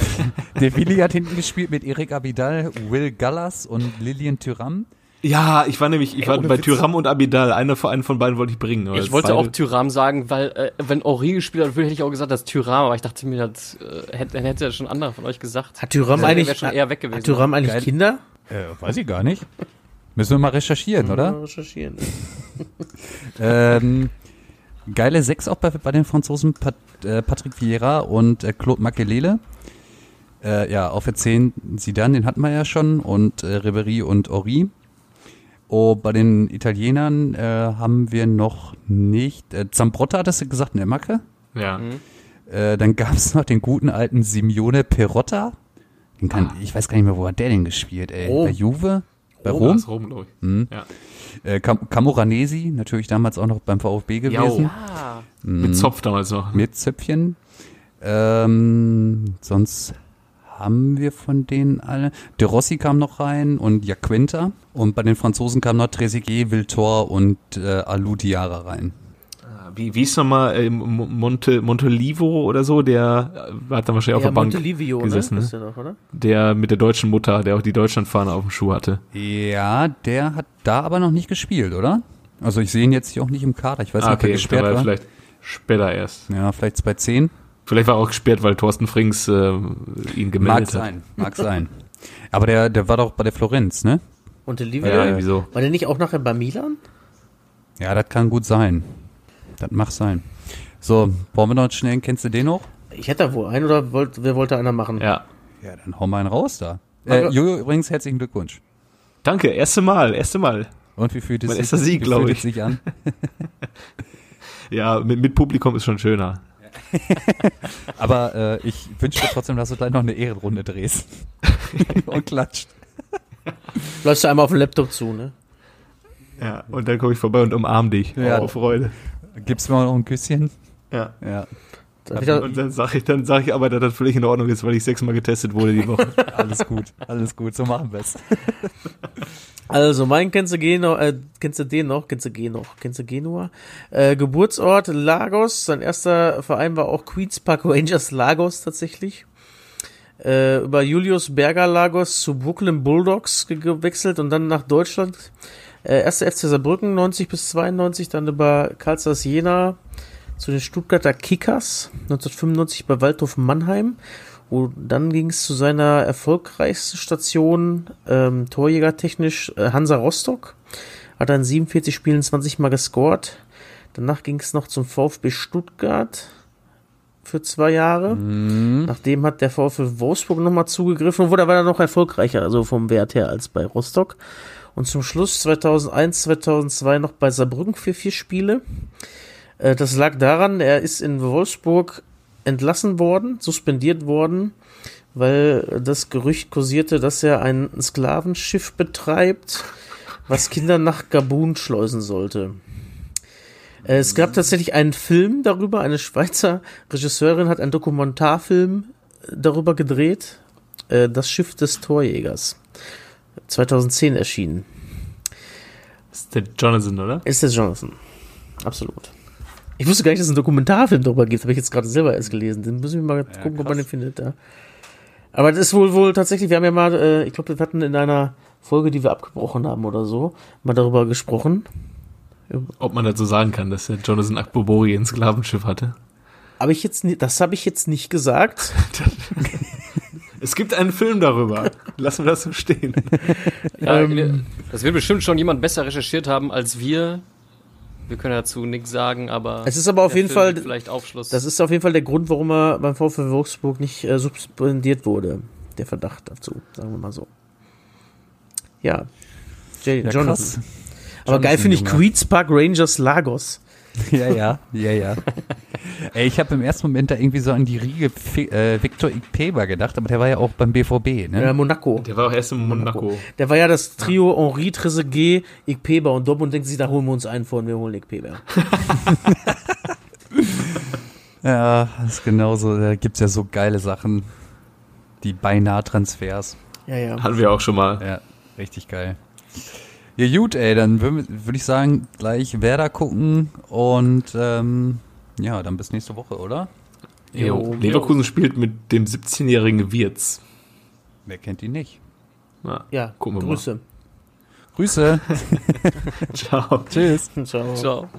der Willi hat hinten gespielt mit Erik Abidal, Will Gallas und Lilian Thuram. Ja, ich war nämlich, ich war bei Witz. Tyram und Abidal. Einer von, einen von beiden wollte ich bringen. Ich wollte beide- auch Tyram sagen, weil äh, wenn Ori gespielt hat, hätte ich auch gesagt, das ist Tyram, aber ich dachte mir, das äh, hätte, dann hätte schon anderer von euch gesagt. Hat Tyram Der eigentlich, wäre schon eher weg gewesen. hat Tyram eigentlich Geil. Kinder? Äh, weiß ich gar nicht. Müssen wir mal recherchieren, Mal oder? recherchieren. (laughs) ähm, geile Sechs auch bei, bei den Franzosen Pat, äh, Patrick Vieira und äh, Claude Makelele. Äh, ja, auf der 10 Zidane, den hatten wir ja schon, und äh, Ribery und Ori. Oh, bei den Italienern äh, haben wir noch nicht. Äh, Zambrotta hattest du gesagt, ne Macke? Ja. Äh, dann gab es noch den guten alten Simeone Perotta. Den kann, Ah. Ich weiß gar nicht mehr, wo hat der denn gespielt, ey? Rom. Bei Juve? Bei Rom? Rom? Rom, glaube ich. Mhm. Ja. Äh, Cam Camoranesi, natürlich damals auch noch beim VfB gewesen. Ah, Mit Zopf damals noch. Mit Zöpfchen. Ähm, sonst haben wir von denen alle. De Rossi kam noch rein und Jaquenta. Und bei den Franzosen kamen noch Trezeguet, Viltor und äh, Alou Diarra rein. Wie, wie ist nochmal äh, Mo- Monte, Montelivo oder so? Der äh, hat dann wahrscheinlich auf Ja, der Bank Montelivio, gesessen, ne? ne? Ist der noch, oder? Der mit der deutschen Mutter, der auch die Deutschlandfahne auf dem Schuh hatte. Ja, der hat da aber noch nicht gespielt, oder? Also ich sehe ihn jetzt hier auch nicht im Kader. Ich weiß Ah, nicht, ob er okay, gesperrt der war vielleicht später erst. Ja, vielleicht bei 10. Vielleicht war er auch gesperrt, weil Thorsten Frings äh, ihn gemeldet Mag hat. sein, mag sein. Aber der, der war doch bei der Florenz, ne? Montelivio? Ja, irgendwie so. War der nicht auch nachher bei Milan? Ja, das kann gut sein. Das mag sein. So, wollen wir noch schnell, kennst du den noch? Ich hätte da wohl einen oder wollt, wer wollte einer machen? Ja. Ja, dann hau mal einen raus da. Äh, Jojo, übrigens herzlichen Glückwunsch. Danke, erste Mal, erste Mal. Und wie fühlt es Mein sich, erster Sieg, wie glaub fühlt ich. sich an? (laughs) (laughs) Ja, mit, mit Publikum ist schon schöner. (laughs) Aber äh, ich wünsche dir trotzdem, dass du gleich noch eine Ehrenrunde drehst. Und klatscht. Läufst du einmal auf den Laptop zu, ne? Ja, und dann komme ich vorbei und umarm dich. Ja. Oh, Freude. Gibst du mir noch ein Küsschen? Ja. Ja, Und dann sage ich, dann sag ich aber, dass das völlig in Ordnung ist, weil ich sechsmal getestet wurde die Woche. (laughs) alles gut, alles gut, so machen wir es. (laughs) also, mein kennst du, Geno, äh, kennst du den noch? Kennst du Gen noch? Kennst du Genua? Äh, Geburtsort Lagos. Sein erster Verein war auch Queens Park Rangers Lagos tatsächlich. Äh, über Julius Berger Lagos zu Brooklyn Bulldogs ge- gewechselt und dann nach Deutschland. Äh, erster FC Saarbrücken 90 bis 92, dann über Karlsruhe Jena zu den Stuttgarter Kickers 1995 bei Waldhof Mannheim. Und dann ging es zu seiner erfolgreichsten Station, ähm, torjägertechnisch, äh, Hansa Rostock. Hat dann 47 Spielen 20 Mal gescored. Danach ging es noch zum VfB Stuttgart für zwei Jahre. Nachdem hat der VfB Wolfsburg nochmal zugegriffen und wurde aber dann noch erfolgreicher, also vom Wert her, als bei Rostock. Und zum Schluss 2001, 2002 noch bei Saarbrücken für vier Spiele. Äh, Das lag daran, er ist in Wolfsburg entlassen worden, suspendiert worden, weil das Gerücht kursierte, dass er ein Sklavenschiff betreibt, was Kinder nach Gabun schleusen sollte. Äh, Es gab tatsächlich einen Film darüber, eine Schweizer Regisseurin hat einen Dokumentarfilm darüber gedreht, äh, Das Schiff des Torjägers. 2010 erschienen. Ist der Jonathan, oder? Ist der Jonathan. Absolut. Ich wusste gar nicht, dass es einen Dokumentarfilm darüber gibt. Habe ich jetzt gerade selber erst gelesen. Den müssen wir mal gucken, ob man den findet. Ja. Aber das ist wohl wohl tatsächlich. Wir haben ja mal, äh, ich glaube, wir hatten in einer Folge, die wir abgebrochen haben oder so, mal darüber gesprochen. Ob man dazu sagen kann, dass der Jonathan Akbobori ein Sklavenschiff hatte. Aber ich jetzt, das habe ich jetzt nicht gesagt. (laughs) (laughs) Es gibt einen Film darüber. Lassen wir das so stehen. (laughs) Ja, Ähm, das wird bestimmt schon jemand besser recherchiert haben als wir. Wir können dazu nichts sagen, aber Es ist aber auf jeden Film Fall- vielleicht Aufschluss. Das ist auf jeden Fall der Grund, warum er beim VfL Wolfsburg nicht äh, suspendiert wurde. Der Verdacht dazu, sagen wir mal so. Ja. J Ja, Jonathan. krass. Aber geil Johnson, finde ich Junge. Queens Park Rangers Lagos. Ja, ja, ja, ja. (laughs) (laughs) Ey, ich habe im ersten Moment da irgendwie so an die Riege Fi- äh, Victor Ikpeba gedacht, aber der war ja auch beim BVB, ne? Ja, Monaco. Der war auch erst in Monaco. Der war ja das Trio Henri, Trezeguet, Ikpeba und Dortmund denkt sich, da holen wir uns einen vor und wir holen Ikpeba. (laughs) Ja, das ist genauso. Da gibt's ja so geile Sachen. Die beinahe Transfers. Ja, ja. Hatten wir auch schon mal. Ja, richtig geil. Ja, gut, ey, dann würde würd ich sagen, gleich Werder gucken und ähm, ja, dann bis nächste Woche, oder? Jo. Leverkusen spielt mit dem 17-jährigen Wirtz. Wer kennt ihn nicht? Ja. Ja, Gucken wir mal. Grüße. Grüße. (laughs) Ciao. Tschüss. Ciao. Ciao.